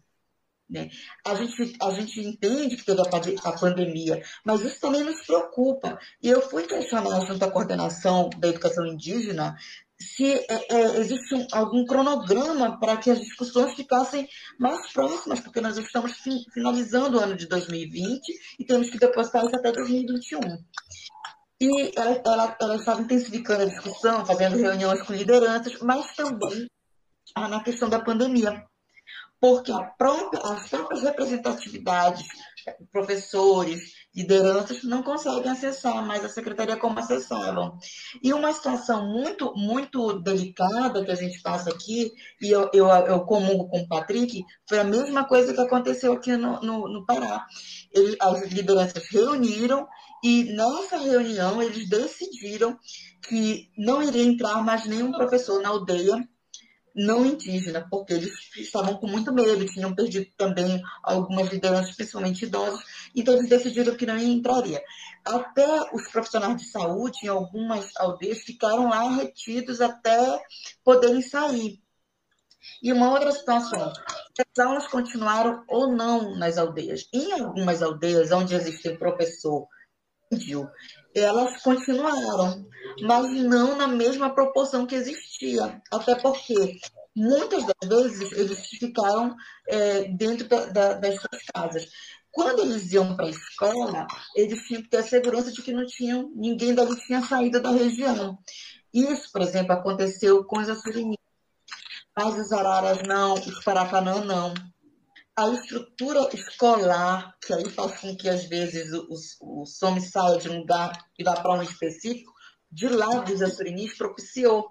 Né? A, gente, a gente entende que teve a, pandemia, mas isso também nos preocupa. E eu fui questionar junto à coordenação da educação indígena se é, é, existe um, algum cronograma para que as discussões ficassem mais próximas, porque nós estamos fi, finalizando o ano de 2020 e temos que depositar isso até 2021. E ela, ela, ela estava intensificando a discussão, fazendo reuniões com lideranças, mas também ah, na questão da pandemia. Porque própria, as próprias representatividades, professores, lideranças, não conseguem acessar mais a secretaria como acessavam. E uma situação muito, muito delicada que a gente passa aqui, e eu, eu, eu comungo com o Patrick, foi a mesma coisa que aconteceu aqui no, no, no Pará. Ele, as lideranças reuniram e nessa reunião eles decidiram que não iria entrar mais nenhum professor na aldeia não indígena, porque eles estavam com muito medo, tinham perdido também algumas lideranças, principalmente idosos, então eles decidiram que não entraria. Até os profissionais de saúde, em algumas aldeias, ficaram lá retidos até poderem sair. E uma outra situação, as aulas continuaram ou não nas aldeias. Em algumas aldeias onde existe professor índio, elas continuaram, mas não na mesma proporção que existia. Até porque muitas das vezes eles ficaram é, dentro da, da, das suas casas. Quando eles iam para a escola, eles tinham que ter a segurança de que não tinham, ninguém dali tinha saído da região. Isso, por exemplo, aconteceu com os açurinis. Mas os araras não, os paracanã não a estrutura escolar, que aí faz com que às vezes o, some saia de um lugar e vá para um específico, de lá dos Assurinis propiciou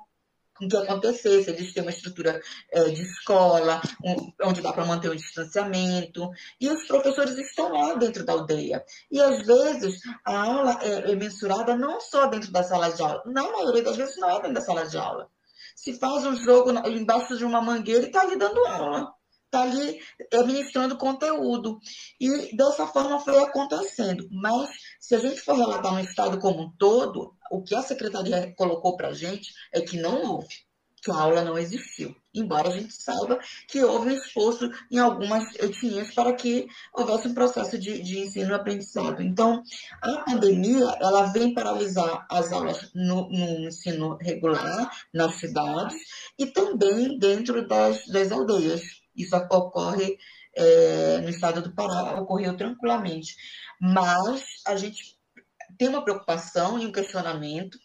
com que acontecesse. Eles têm uma estrutura é, de escola, um, onde dá para manter o distanciamento, e os professores estão lá dentro da aldeia. E às vezes a aula é, é mensurada não só dentro da sala de aula, na maioria das vezes não é dentro da sala de aula. Se faz um jogo embaixo de uma mangueira e está ali dando aula está ali administrando conteúdo. E dessa forma foi acontecendo. Mas, se a gente for relatar no Estado como um todo, o que a Secretaria colocou para a gente é que não houve, que a aula não existiu. Embora a gente saiba que houve um esforço em algumas etnias para que houvesse um processo de, de ensino e aprendizado. Então, a pandemia ela vem paralisar as aulas no, no ensino regular, nas cidades, e também dentro das, das aldeias Isso ocorre é, no estado do Pará, ocorreu tranquilamente. Mas a gente tem uma preocupação e um questionamento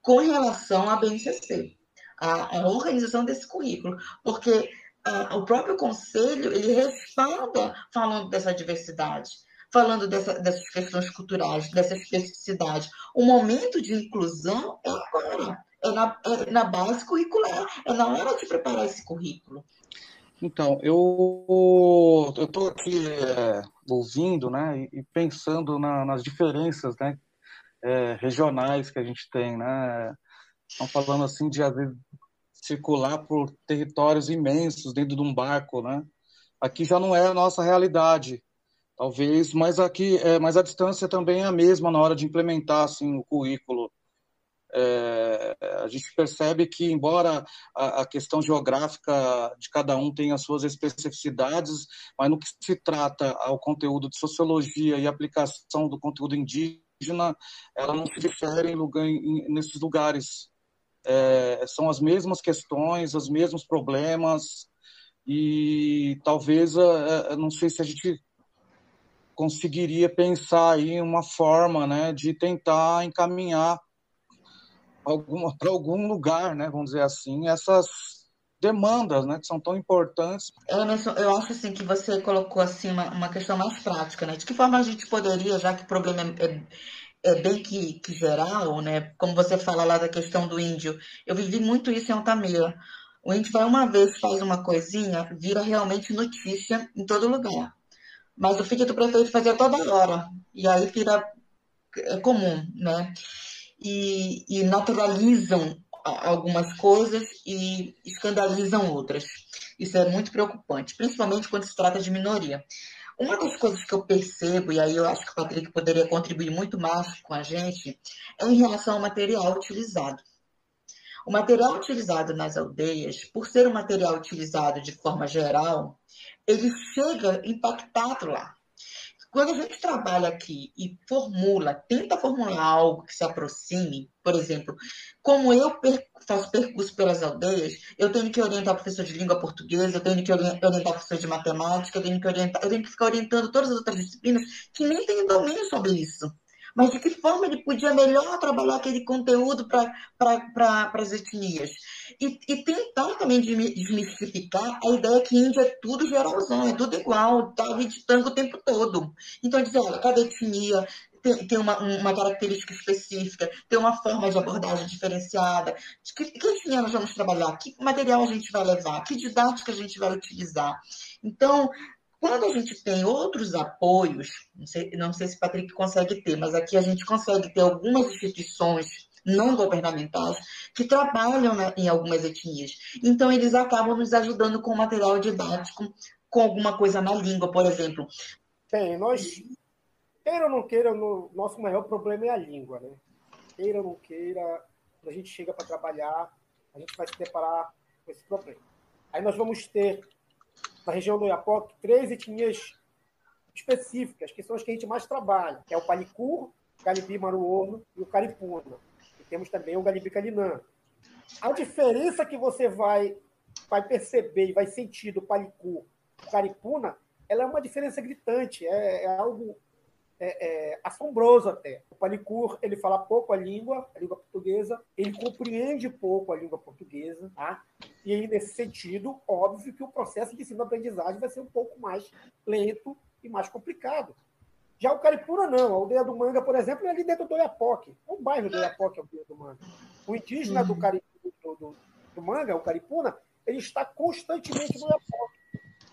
com relação à BNCC, a, organização desse currículo, porque a, o próprio conselho ele respalda falando dessa diversidade, falando dessa, dessas questões culturais, dessa especificidade. O momento de inclusão é agora, é na, é na base curricular, é na hora de preparar esse currículo. Então, eu estou aqui é, ouvindo né, e, pensando na, nas diferenças né, é, regionais que a gente tem. Né? Estão falando assim de circular por territórios imensos dentro de um barco. Né? Aqui já não é a nossa realidade, talvez, mas aqui, é, mas a distância também é a mesma na hora de implementar assim, o currículo. É, a gente percebe que, embora a, a, questão geográfica de cada um tenha as suas especificidades, mas no que se trata ao conteúdo de sociologia e aplicação do conteúdo indígena, ela não se difere em lugar, em, nesses lugares. É, são as mesmas questões, os mesmos problemas, e talvez, é, é, não sei se a gente conseguiria pensar em uma forma né, de tentar encaminhar para algum lugar, né, vamos dizer assim, essas demandas, né, que são tão importantes. Emerson, eu acho assim que você colocou assim uma, uma questão mais prática, né? De que forma a gente poderia, já que o problema é, é, é bem que, que, geral, né? Como você fala lá da questão do índio, eu vivi muito isso em Altamira. O índio vai uma vez, faz uma coisinha, vira realmente notícia em todo lugar. Mas o filho do prefeito fazia toda hora. E aí vira é comum, né? E, e naturalizam algumas coisas e escandalizam outras. Isso é muito preocupante, principalmente quando se trata de minoria. Uma das coisas que eu percebo, e aí eu acho que o Patrick poderia contribuir muito mais com a gente, é em relação ao material utilizado. O material utilizado nas aldeias, por ser um material utilizado de forma geral, ele chega impactado lá. Quando a gente trabalha aqui e formula, tenta formular algo que se aproxime, por exemplo, como eu faço percurso pelas aldeias, eu tenho que orientar o professor de língua portuguesa, eu tenho que orientar o professor de matemática, eu tenho que orientar, eu tenho que ficar orientando todas as outras disciplinas que nem têm domínio sobre isso mas de que forma ele podia melhor trabalhar aquele conteúdo para pra, as etnias. E, e, tentar também desmistificar a ideia que Índia é tudo geralzão, é tudo igual, está editando o tempo todo. Então, dizer, olha, cada etnia tem, tem uma, uma, característica específica, tem uma forma de abordagem diferenciada. Que, que etnia nós vamos trabalhar? Que material a gente vai levar? Que didática a gente vai utilizar? Então, quando a gente tem outros apoios, não sei, não sei se o Patrick consegue ter, mas aqui a gente consegue ter algumas instituições não governamentais que trabalham na, em algumas etnias. Então, eles acabam nos ajudando com material didático, com alguma coisa na língua, por exemplo. Bem, nós, queira ou não queira, no, nosso maior problema é a língua, né? Queira ou não queira, quando a gente chega para trabalhar, a gente vai se deparar com esse problema. Aí nós vamos ter na região do Iapoque, três etnias específicas, que são as que a gente mais trabalha, que é o Palicur, o Calibi Maruorno e o Caripuna. E temos também o Galibi Calinã. A diferença que você vai, vai perceber e vai sentir do Palicur o Caripuna, ela é uma diferença gritante, é, é algo é, é, assombroso até. O Panicur, ele fala pouco a língua, a língua portuguesa, ele compreende pouco a língua portuguesa, tá? E aí, nesse sentido, óbvio que o processo de ensino-aprendizagem vai ser um pouco mais lento e mais complicado. Já o Caripura não. A aldeia do Manga, por exemplo, é ali dentro do Oiapoque. O bairro do Oiapoque é a aldeia do Manga. O indígena do, Cari, do, do, do Manga, o Caripuna, ele está constantemente no Oiapoque.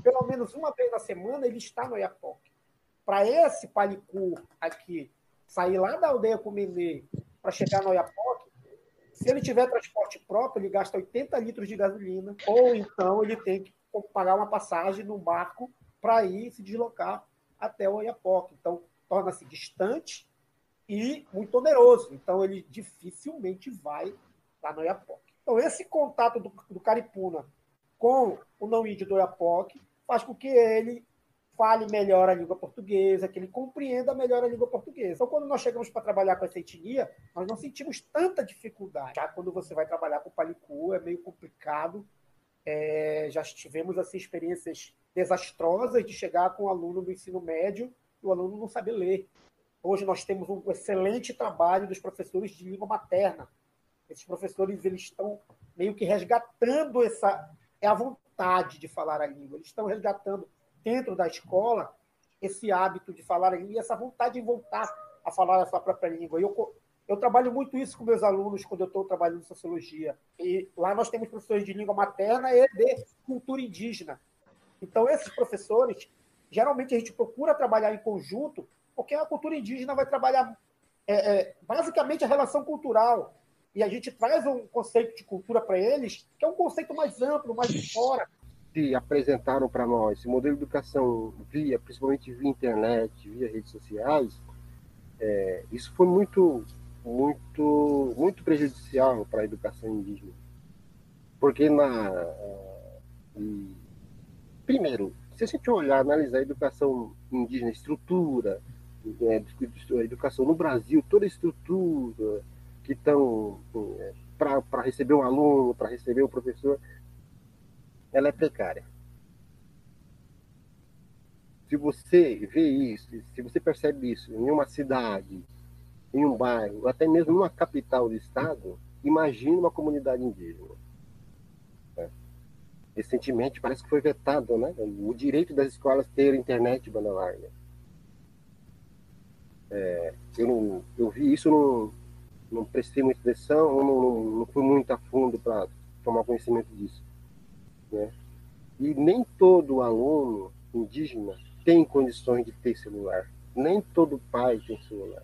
Pelo menos uma vez na semana ele está no Oiapoque para esse palicur aqui sair lá da aldeia Cumenê para chegar no Oiapoque, se ele tiver transporte próprio, ele gasta 80 litros de gasolina, ou então ele tem que pagar uma passagem num barco para ir se deslocar até o Oiapoque. Então, torna-se distante e muito oneroso. Então, ele dificilmente vai lá no Oiapoque. Então, esse contato do, do Caripuna com o não-índio do Oiapoque faz com que ele fale melhor a língua portuguesa, que ele compreenda melhor a língua portuguesa. Então, quando nós chegamos para trabalhar com essa etnia, nós não sentimos tanta dificuldade. Já quando você vai trabalhar com o palicu, é meio complicado, É, já tivemos assim, experiências desastrosas de chegar com um aluno do ensino médio e o aluno não saber ler. Hoje nós temos um excelente trabalho dos professores de língua materna. Esses professores eles estão meio que resgatando essa é a vontade de falar a língua. Eles estão resgatando dentro da escola esse hábito de falar e essa vontade de voltar a falar a sua própria língua. Eu, eu trabalho muito isso com meus alunos quando eu estou trabalhando em sociologia. E lá nós temos professores de língua materna e de cultura indígena. Então, esses professores, geralmente a gente procura trabalhar em conjunto porque a cultura indígena vai trabalhar é, é, basicamente a relação cultural. E a gente traz um conceito de cultura para eles, que é um conceito mais amplo, mais de fora. Se apresentaram para nós esse modelo de educação via, principalmente via internet, via redes sociais, é, isso foi muito, muito, muito prejudicial para a educação indígena. Porque na. primeiro, se a gente olhar, analisar a educação indígena, estrutura, é, a educação no Brasil, toda a estrutura que estão é, para receber um aluno, para receber um professor, ela é precária. Se você vê isso, se você percebe isso em uma cidade, em um bairro, até mesmo numa capital do estado, imagine uma comunidade indígena. É. Recentemente parece que foi vetado né, o direito das escolas ter internet banda larga. É, eu, não, eu vi isso, não, não prestei muita atenção, não, não fui muito a fundo para tomar conhecimento disso. Né? E nem todo aluno indígena tem condições de ter celular. Nem todo pai tem celular.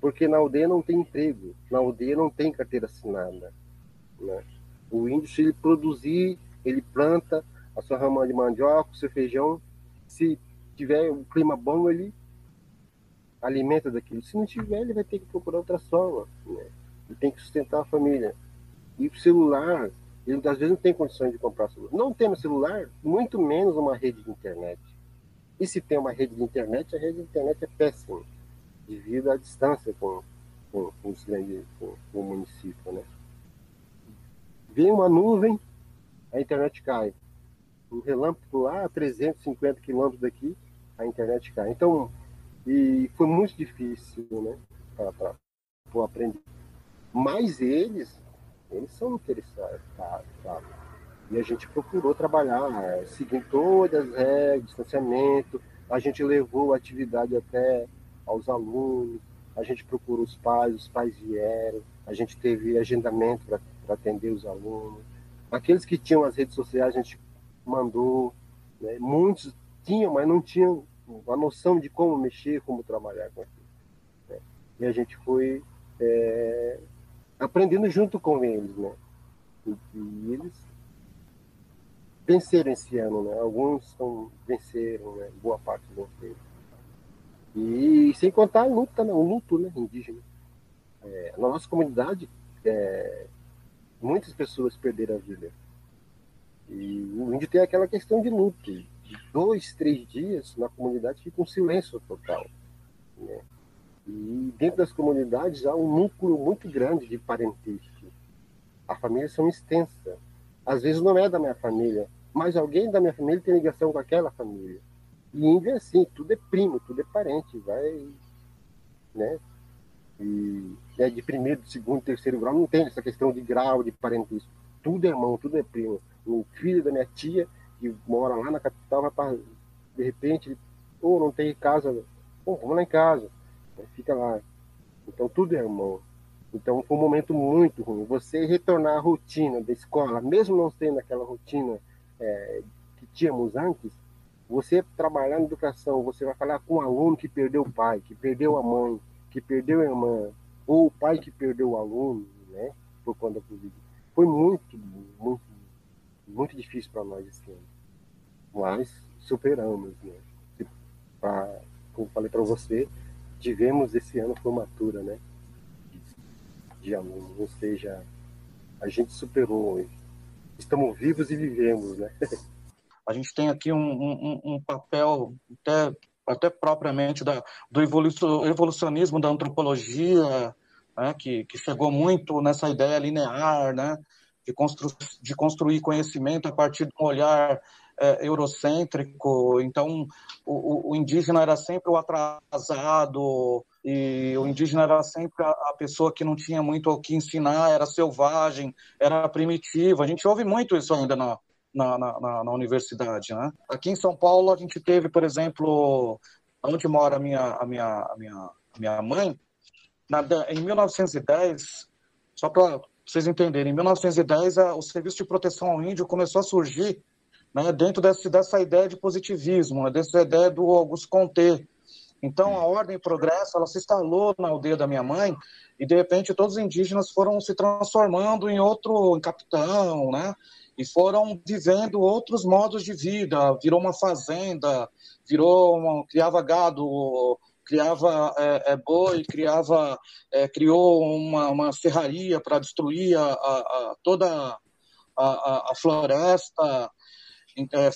Porque na aldeia não tem emprego, na aldeia não tem carteira assinada. Né? O índio, se ele produzir, ele planta a sua rama de mandioca, o seu feijão. Se tiver um clima bom, ele alimenta daquilo. Se não tiver, ele vai ter que procurar outra forma. Né? Ele tem que sustentar a família. E o celular, ele às vezes não tem condições de comprar celular. Não tendo celular, muito menos uma rede de internet. E se tem uma rede de internet, a rede de internet é péssima, devido à distância com, com, com, os grandes, com, com o município. Né? Vem uma nuvem, a internet cai. Um relâmpago lá a 350 quilômetros daqui, a internet cai. Então, e foi muito difícil, né? Para o aprender. Mas eles, eles são interessados, tá, tá, E a gente procurou trabalhar, seguindo todas as regras, distanciamento. A gente levou a atividade até aos alunos. A gente procurou os pais, os pais vieram. A gente teve agendamento para atender os alunos. Aqueles que tinham as redes sociais, a gente mandou. Né? Muitos tinham, mas não tinham a noção de como mexer, como trabalhar com aquilo. Né? E a gente foi é, aprendendo junto com eles, né? E, eles venceram esse ano, né? Alguns estão, venceram, né? Boa parte venceram. E sem contar a luta, né? o luto né? indígena. É, na nossa comunidade, é, muitas pessoas perderam a vida. E o índio tem aquela questão de luto dois, três dias, na comunidade fica um silêncio total. Né? E dentro das comunidades há um núcleo muito grande de parentesco. As famílias são extensas. Às vezes não é da minha família, mas alguém da minha família tem ligação com aquela família. E índio é assim, tudo é primo, tudo é parente, vai, né? E é de primeiro, segundo, terceiro grau, não tem essa questão de grau, de parentesco. Tudo é irmão, tudo é primo. O filho da minha tia que mora lá na capital vai para de repente, ou oh, não tem casa, oh, vamos lá em casa, fica lá. Então tudo é irmão. Então foi um momento muito ruim. Você retornar à rotina da escola, mesmo não sendo aquela rotina é, que tínhamos antes, você trabalhar na educação, você vai falar com um aluno que perdeu o pai, que perdeu a mãe, que perdeu a irmã, ou o pai que perdeu o aluno, né, por conta da Covid. Foi muito, muito, muito difícil para nós esse ano mas superamos, né? Pra, como falei para você, tivemos esse ano formatura, né? De alunos, ou seja, a gente superou, estamos vivos e vivemos, né? A gente tem aqui um, um, um papel até, até propriamente da, do evolucionismo da antropologia, né? que, que chegou muito nessa ideia linear, né? de, constru de construir conhecimento a partir de um olhar é, eurocêntrico. Então, o, o, indígena era sempre o atrasado, e o indígena era sempre a, a, pessoa que não tinha muito o que ensinar, era selvagem, era primitivo. A gente ouve muito isso ainda na, na, na, na universidade. Né? Aqui em São Paulo, a gente teve, por exemplo, onde mora a minha, a minha, a minha, a minha mãe, na, em 1910, só para vocês entenderem, em 1910 a, o Serviço de Proteção ao Índio começou a surgir né, dentro dessa ideia de positivismo, né, dessa ideia do Augusto Comte. Então, a Ordem e Progresso, ela se instalou na aldeia da minha mãe e, de repente, todos os indígenas foram se transformando em outro, em capitão, né? E foram vivendo outros modos de vida. Virou uma fazenda, virou uma, criava gado, criava é, é, boi, criava, é, criou uma, uma serraria para destruir a, a, a toda a, a, floresta,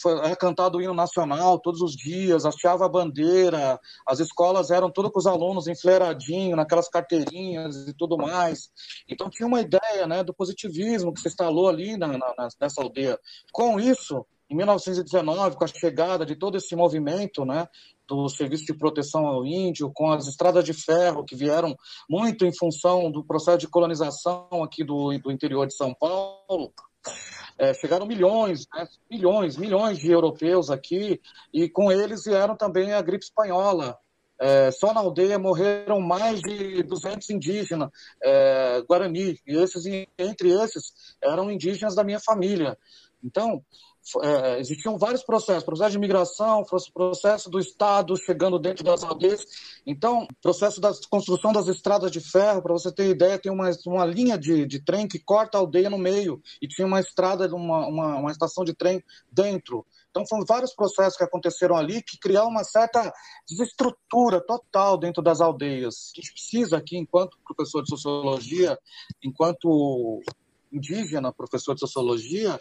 foi, era cantado o hino nacional todos os dias, hasteava a bandeira, as escolas eram tudo com os alunos enfileiradinho, naquelas carteirinhas e tudo mais. Então tinha uma ideia né, do positivismo que se instalou ali na, na, nessa aldeia. Com isso, em 1919, com a chegada de todo esse movimento né, do Serviço de Proteção ao Índio, com as estradas de ferro que vieram muito em função do processo de colonização aqui do, do interior de São Paulo, é, chegaram milhões, né, milhões, milhões de europeus aqui, e com eles vieram também a gripe espanhola. É, só na aldeia morreram mais de 200 indígenas é, guarani, e esses, entre esses eram indígenas da minha família. Então, é, existiam vários processos, processo de migração, processo do Estado chegando dentro das aldeias. Então, processo da construção das estradas de ferro, para você ter ideia, tem uma, uma linha de, de trem que corta a aldeia no meio e tinha uma estrada, uma, uma, uma estação de trem dentro. Então, foram vários processos que aconteceram ali que criaram uma certa desestrutura total dentro das aldeias. A gente precisa aqui, enquanto professor de sociologia, enquanto indígena, professor de sociologia,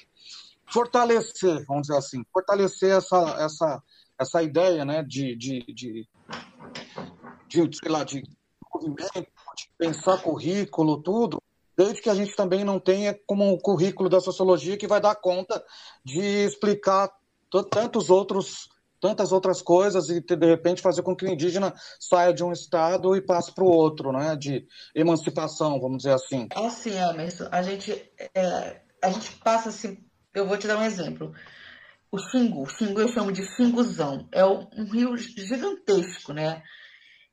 fortalecer, vamos dizer assim, fortalecer essa, essa, essa ideia né, de, de, de, de, sei lá, de movimento, de pensar currículo, tudo, desde que a gente também não tenha como um currículo da sociologia que vai dar conta de explicar tantos outros tantas outras coisas e de repente fazer com que o indígena saia de um estado e passe para o outro, né, de emancipação, vamos dizer assim. Assim, Emerson, a gente é, a gente passa assim eu vou te dar um exemplo. O Xingu, o Xingu eu chamo de Xinguzão, é um rio gigantesco, né?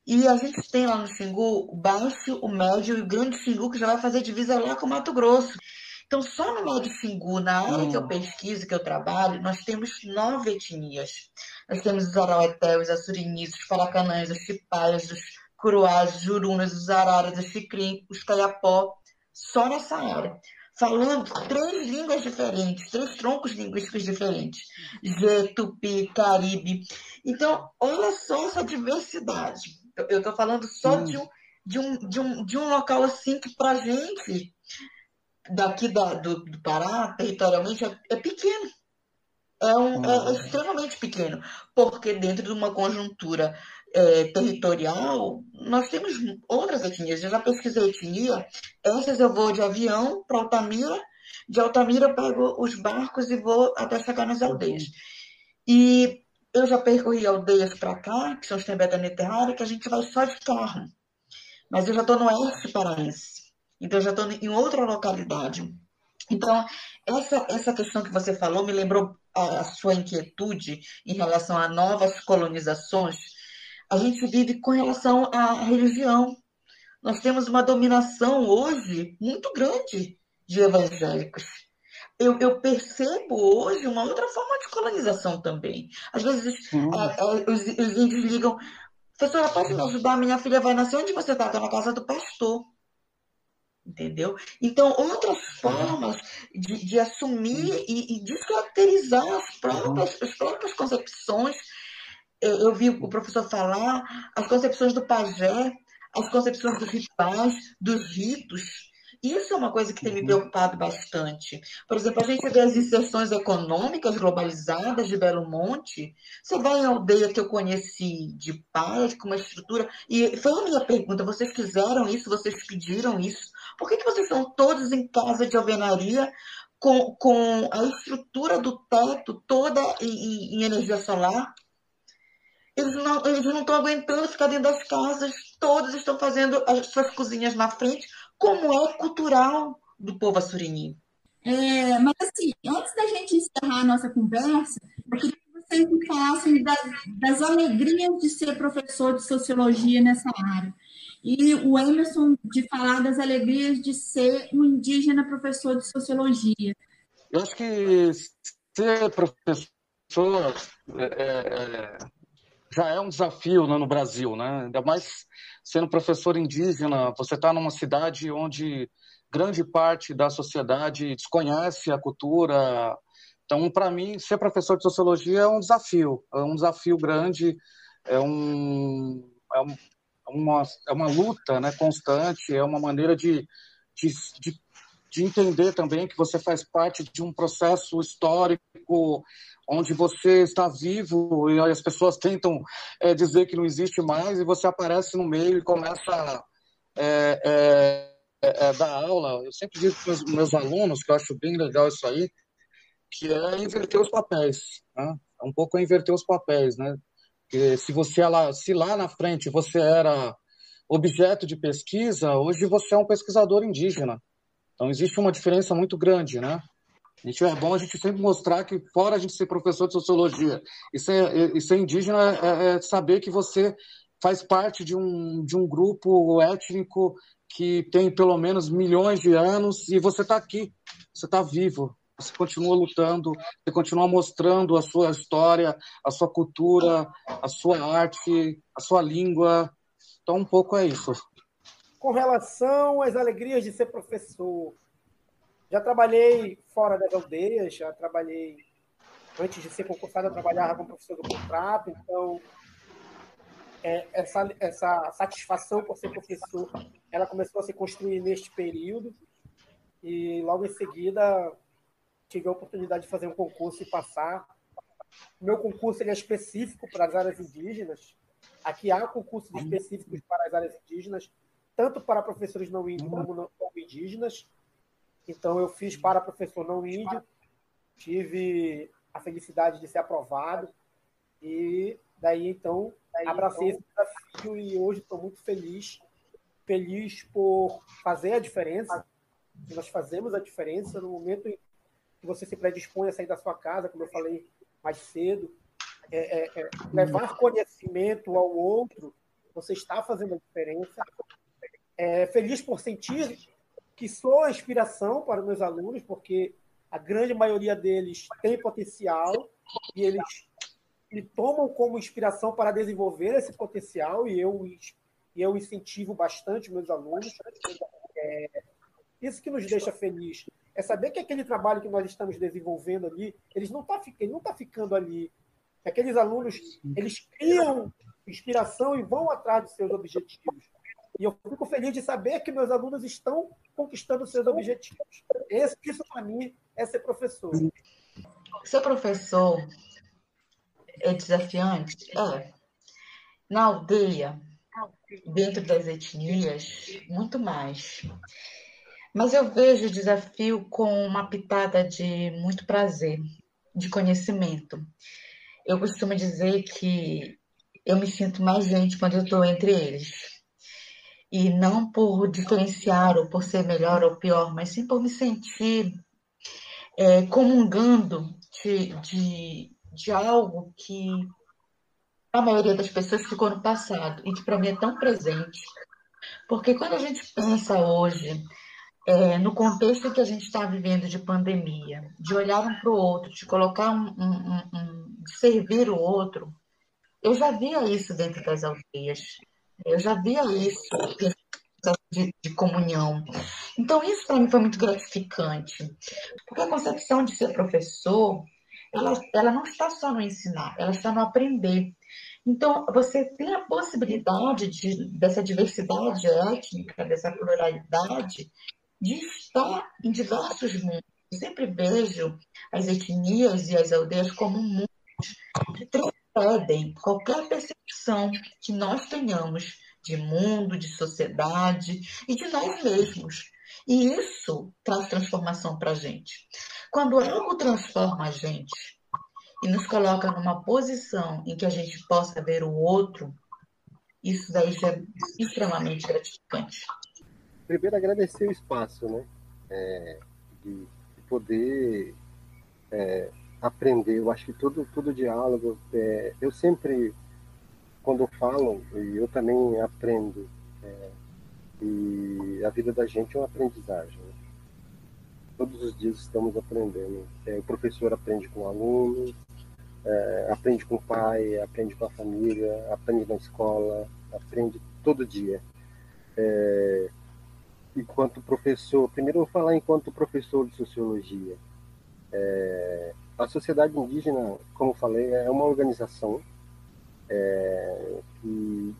E a gente tem lá no Xingu o baixo, o médio e o grande Xingu, que já vai fazer divisa lá com o Mato Grosso. Então, só no médio Xingu, na área hum. que eu hum. pesquiso, que eu trabalho, nós temos nove etnias. Nós temos os arauetés, os assurinis, os paracanãs, os chipaias, os curuás, os jurunas, os araras, os xicrim, os caiapó, só nessa área falando três línguas diferentes, três troncos linguísticos diferentes. G, Tupi, Caribe. Então, olha só essa diversidade. Eu estou falando só hum. de, um, de, um, de, um, de um local assim que, para a gente, daqui da, do, do Pará, territorialmente, é, é pequeno. É, um, é, é extremamente pequeno, porque dentro de uma conjuntura é, territorial, nós temos outras etnias. Eu já pesquisei etnia. Essas eu vou de avião para Altamira. De Altamira eu pego os barcos e vou até chegar nas aldeias. E eu já percorri aldeias para cá, que são os Tembeta Neterrara, que a gente vai só de carro. Mas eu já estou no oeste paraense. Então eu já estou em outra localidade. Então, essa, essa questão que você falou me lembrou a, a sua inquietude em relação a novas colonizações a gente vive com relação à religião. Nós temos uma dominação hoje muito grande de evangélicos. Eu, eu, percebo hoje uma outra forma de colonização também. Às vezes a, a, os, os, índios ligam, professora, pode me ajudar? Minha filha vai nascer onde você está? Está na casa do pastor. Entendeu? Então, outras formas de, de assumir e, e descaracterizar as próprias, as próprias concepções eu, eu vi o professor falar as concepções do pajé, as concepções dos rituais, dos ritos. Isso é uma coisa que tem me uhum. preocupado bastante. Por exemplo, a gente vê as inserções econômicas globalizadas de Belo Monte. Você vai em aldeia que eu conheci de paz, com uma estrutura. E foi a minha pergunta: vocês fizeram isso? Vocês pediram isso? Por que, que vocês estão todos em casa de alvenaria com, com a estrutura do teto toda em, em energia solar? Eles não, eles não estão aguentando ficar dentro das casas, todos estão fazendo as suas cozinhas na frente, como é cultural do povo assurini. É, mas assim, antes da gente encerrar a nossa conversa, eu queria que vocês me falassem das, das alegrias de ser professor de sociologia nessa área. E o Emerson de falar das alegrias de ser um indígena professor de sociologia. Eu acho que ser professor é, é, já é um desafio né, no Brasil, né? Ainda mais sendo professor indígena, você está numa cidade onde grande parte da sociedade desconhece a cultura. Então, para mim, ser professor de sociologia é um desafio, é um desafio grande, é, um, é, um, é uma, é uma luta né, constante, é uma maneira de, de, de, de entender também que você faz parte de um processo histórico onde você está vivo e as pessoas tentam é, dizer que não existe mais e você aparece no meio e começa é, é, é, é, dar aula, eu sempre digo para os meus alunos, que eu acho bem legal isso aí, que é inverter os papéis. Né? É um pouco inverter os papéis, né? Se você lá, se lá na frente você era objeto de pesquisa, hoje você é um pesquisador indígena. Então existe uma diferença muito grande, né? A gente, é bom a gente sempre mostrar que, fora a gente ser professor de sociologia e ser, e ser indígena, é, é saber que você faz parte de um, de um grupo étnico que tem pelo menos milhões de anos e você está aqui, você está vivo, você continua lutando, você continua mostrando a sua história, a sua cultura, a sua arte, a sua língua. Então, um pouco é isso. Com relação às alegrias de ser professor, já trabalhei fora das aldeias, já trabalhei, antes de ser concursado, eu trabalhava como professor do contrato, então é, essa, essa satisfação por ser professor, ela começou a se construir neste período e logo em seguida tive a oportunidade de fazer um concurso e passar. Meu concurso ele é específico para as áreas indígenas. Aqui há concursos específicos para as áreas indígenas, tanto para professores não índios como não como indígenas. Então eu fiz para professor não índio, tive a felicidade de ser aprovado e daí então abracei esse desafio e hoje estou muito feliz, feliz por fazer a diferença. Nós fazemos a diferença no momento em que você se predispõe a sair da sua casa, como eu falei mais cedo, é, é, é, levar conhecimento ao outro, você está fazendo a diferença. É, feliz por sentir que sou a inspiração para meus alunos, porque a grande maioria deles tem potencial e eles me tomam como inspiração para desenvolver esse potencial e eu, e eu incentivo bastante meus alunos. É, isso que nos deixa feliz é saber que aquele trabalho que nós estamos desenvolvendo ali, eles não tá, ele não está ficando ali. Aqueles alunos, eles criam inspiração e vão atrás dos seus objetivos. E eu fico feliz de saber que meus alunos estão conquistando seus objetivos. Esse, isso, para mim, é ser professor. Ser professor é desafiante? É. Na aldeia, dentro das etnias, muito mais. Mas eu vejo o desafio com uma pitada de muito prazer, de conhecimento. Eu costumo dizer que eu me sinto mais gente quando eu estou entre eles. E não por diferenciar ou por ser melhor ou pior, mas sim por me sentir é, comungando de, de, de algo que a maioria das pessoas ficou no passado e que para mim é tão presente. Porque quando a gente pensa hoje é, no contexto que a gente está vivendo de pandemia, de olhar um para o outro, de colocar um, um, um, de servir o outro, eu já via isso dentro das aldeias, eu já via isso de, de comunhão. Então, isso para mim foi muito gratificante. Porque a concepção de ser professor, ela, ela não está só no ensinar, ela está no aprender. Então, você tem a possibilidade de, dessa diversidade étnica, dessa pluralidade, de estar em diversos mundos. Eu sempre vejo as etnias e as aldeias como mundos. de 30 impedem qualquer percepção que nós tenhamos de mundo, de sociedade e de nós mesmos. E isso traz transformação para a gente. Quando algo transforma a gente e nos coloca numa posição em que a gente possa ver o outro, isso daí já é extremamente gratificante. Primeiro, agradecer o espaço, né? É, de, poder é, aprender. Eu acho que todo, todo diálogo, é, eu sempre, quando falo, eu também aprendo. É, e a vida da gente é uma aprendizagem. Né? Todos os dias estamos aprendendo. É, o professor aprende com o aluno, é, aprende com o pai, aprende com a família, aprende na escola, aprende todo dia. É, enquanto professor, primeiro eu vou falar enquanto professor de sociologia. É, a sociedade indígena, como falei, é uma organização é, que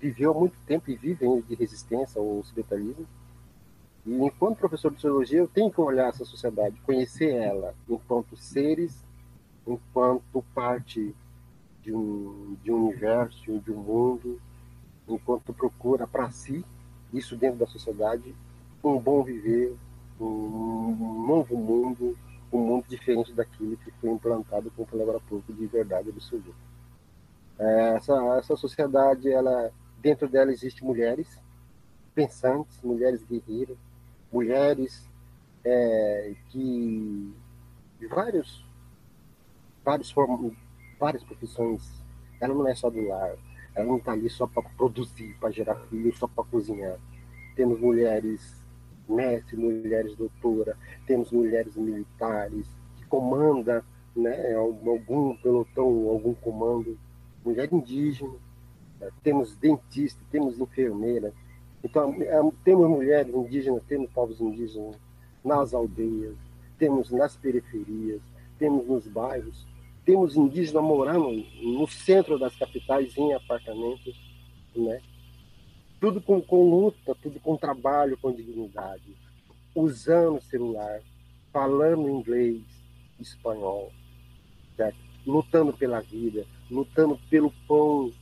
viveu há muito tempo e vive de resistência ao ocidentalismo. E enquanto professor de sociologia, eu tenho que olhar essa sociedade, conhecer ela enquanto seres, enquanto parte de um, de um universo, de um mundo, enquanto procura para si, isso dentro da sociedade, um bom viver, um novo mundo, um mundo diferente daquilo que foi implantado com palavra pouco de verdade absoluta. É, essa, essa sociedade, ela, dentro dela existe mulheres pensantes, mulheres guerreiras, mulheres é, que de vários, vários várias profissões. Ela não é só do lar, ela não está ali só para produzir, para gerar filhos, só para cozinhar. Temos mulheres mestre, mulheres doutora, temos mulheres militares que comanda né, algum pelotão, algum comando, mulher indígena, né, temos dentista, temos enfermeira. Então, temos mulheres indígenas, temos povos indígenas nas aldeias, temos nas periferias, temos nos bairros, temos indígenas morando no centro das capitais em apartamentos, né? Tudo com, com luta, tudo com trabalho, com dignidade, usando celular, falando inglês, espanhol, certo? lutando pela vida, lutando pelo pão,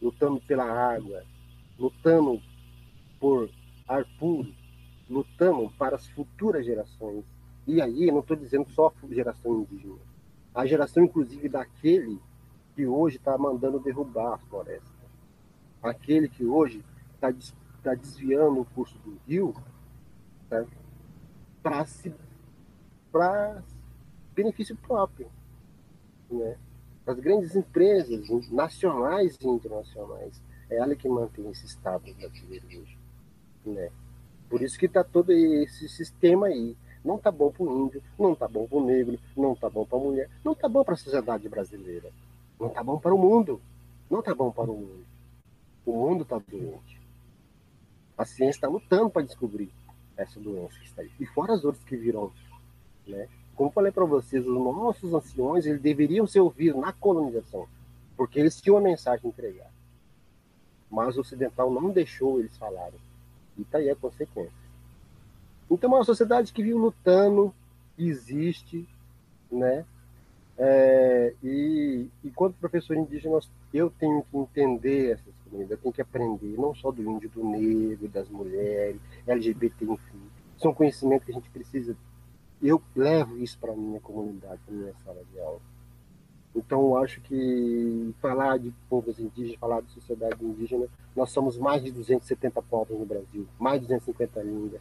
lutando pela água, lutando por ar puro, lutando para as futuras gerações. E aí, não estou dizendo só a geração indígena, a geração, inclusive, daquele que hoje está mandando derrubar a floresta, aquele que hoje está tá desviando o curso do rio para para benefício próprio, né? As grandes empresas nacionais e internacionais é ela que mantém esse estado brasileiro hoje, né? Por isso que está todo esse sistema aí. Não está bom para o índio, não está bom para o negro, não está bom para a mulher, não está bom para a sociedade brasileira, não está bom para o mundo, não está bom para o mundo. O mundo está doente. A ciência está lutando para descobrir essa doença que está aí. E fora as outras que virão. Né? Como falei para vocês, os nossos anciões eles deveriam ser ouvidos na colonização, porque eles tinham uma mensagem a entregar. Mas o ocidental não deixou eles falarem. E está aí a consequência. Então, é uma sociedade que vive lutando, existe, né? É, e enquanto professor indígena, eu tenho que entender essas eu tenho que aprender, não só do índio, do negro, das mulheres, LGBT, enfim. São conhecimentos que a gente precisa. Eu levo isso para a minha comunidade, para a minha sala de aula. Então, eu acho que falar de povos indígenas, falar de sociedade indígena, nós somos mais de 270 povos no Brasil, mais de 250 línguas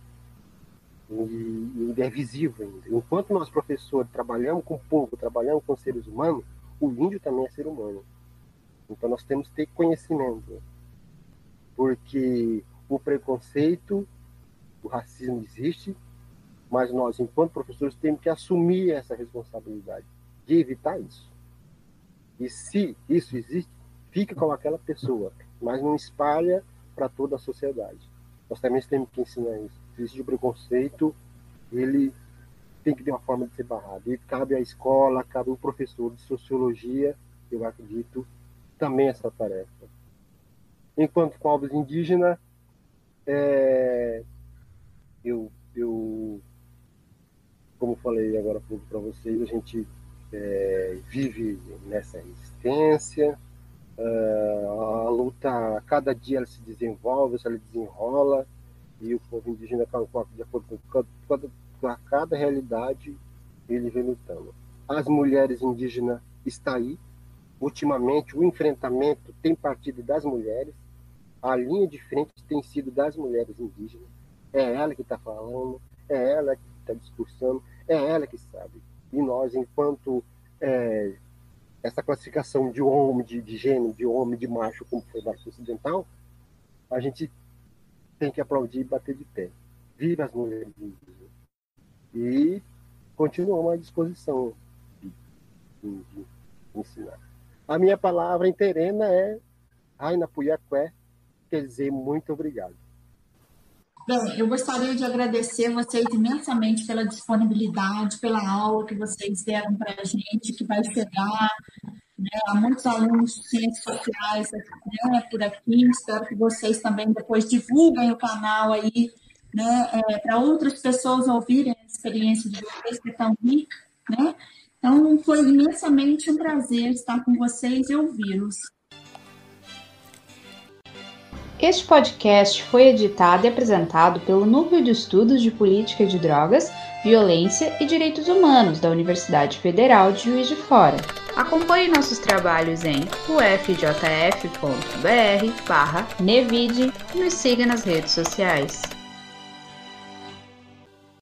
e, e é visível ainda. Enquanto nós, professores, trabalhamos com o povo, trabalhamos com seres humanos, o índio também é ser humano. Então nós temos que ter conhecimento. Porque o preconceito, o racismo existe, mas nós, enquanto professores, temos que assumir essa responsabilidade de evitar isso. E se isso existe, fica com aquela pessoa, mas não espalha para toda a sociedade. Nós também temos que ensinar isso existe o preconceito, ele tem que ter uma forma de ser barrado. E cabe à escola, cabe ao professor de sociologia, eu acredito, também essa tarefa. Enquanto povos indígenas, é, eu, eu, como falei agora para vocês, a gente é, vive nessa resistência, é, a luta, cada dia ela se desenvolve, ela desenrola, e o povo indígena, de acordo com cada, cada realidade, ele vem lutando. As mulheres indígenas estão aí. Ultimamente, o enfrentamento tem partido das mulheres. A linha de frente tem sido das mulheres indígenas. É ela que está falando, é ela que está discursando, é ela que sabe. E nós, enquanto é, essa classificação de homem, de, de gênero, de homem, de macho, como foi na ocidental, a gente tem que aplaudir e bater de pé. Viva as mulheres indígenas. E continuamos à disposição de, de, de ensinar. A minha palavra em terena é Raina Puyacué, quer dizer muito obrigado. Bem, eu gostaria de agradecer vocês imensamente pela disponibilidade, pela aula que vocês deram para a gente, que vai chegar né, a muitos alunos de ciências sociais né, por aqui. Espero que vocês também depois divulguem o canal aí, né, é, para outras pessoas ouvirem a experiência de vocês que estão rica, né? Então, foi imensamente um prazer estar com vocês e ouvi-los. Este podcast foi editado e apresentado pelo Núcleo de Estudos de Política de Drogas, Violência e Direitos Humanos da Universidade Federal de Juiz de Fora. Acompanhe nossos trabalhos em ufjf.br/nevide e nos siga nas redes sociais.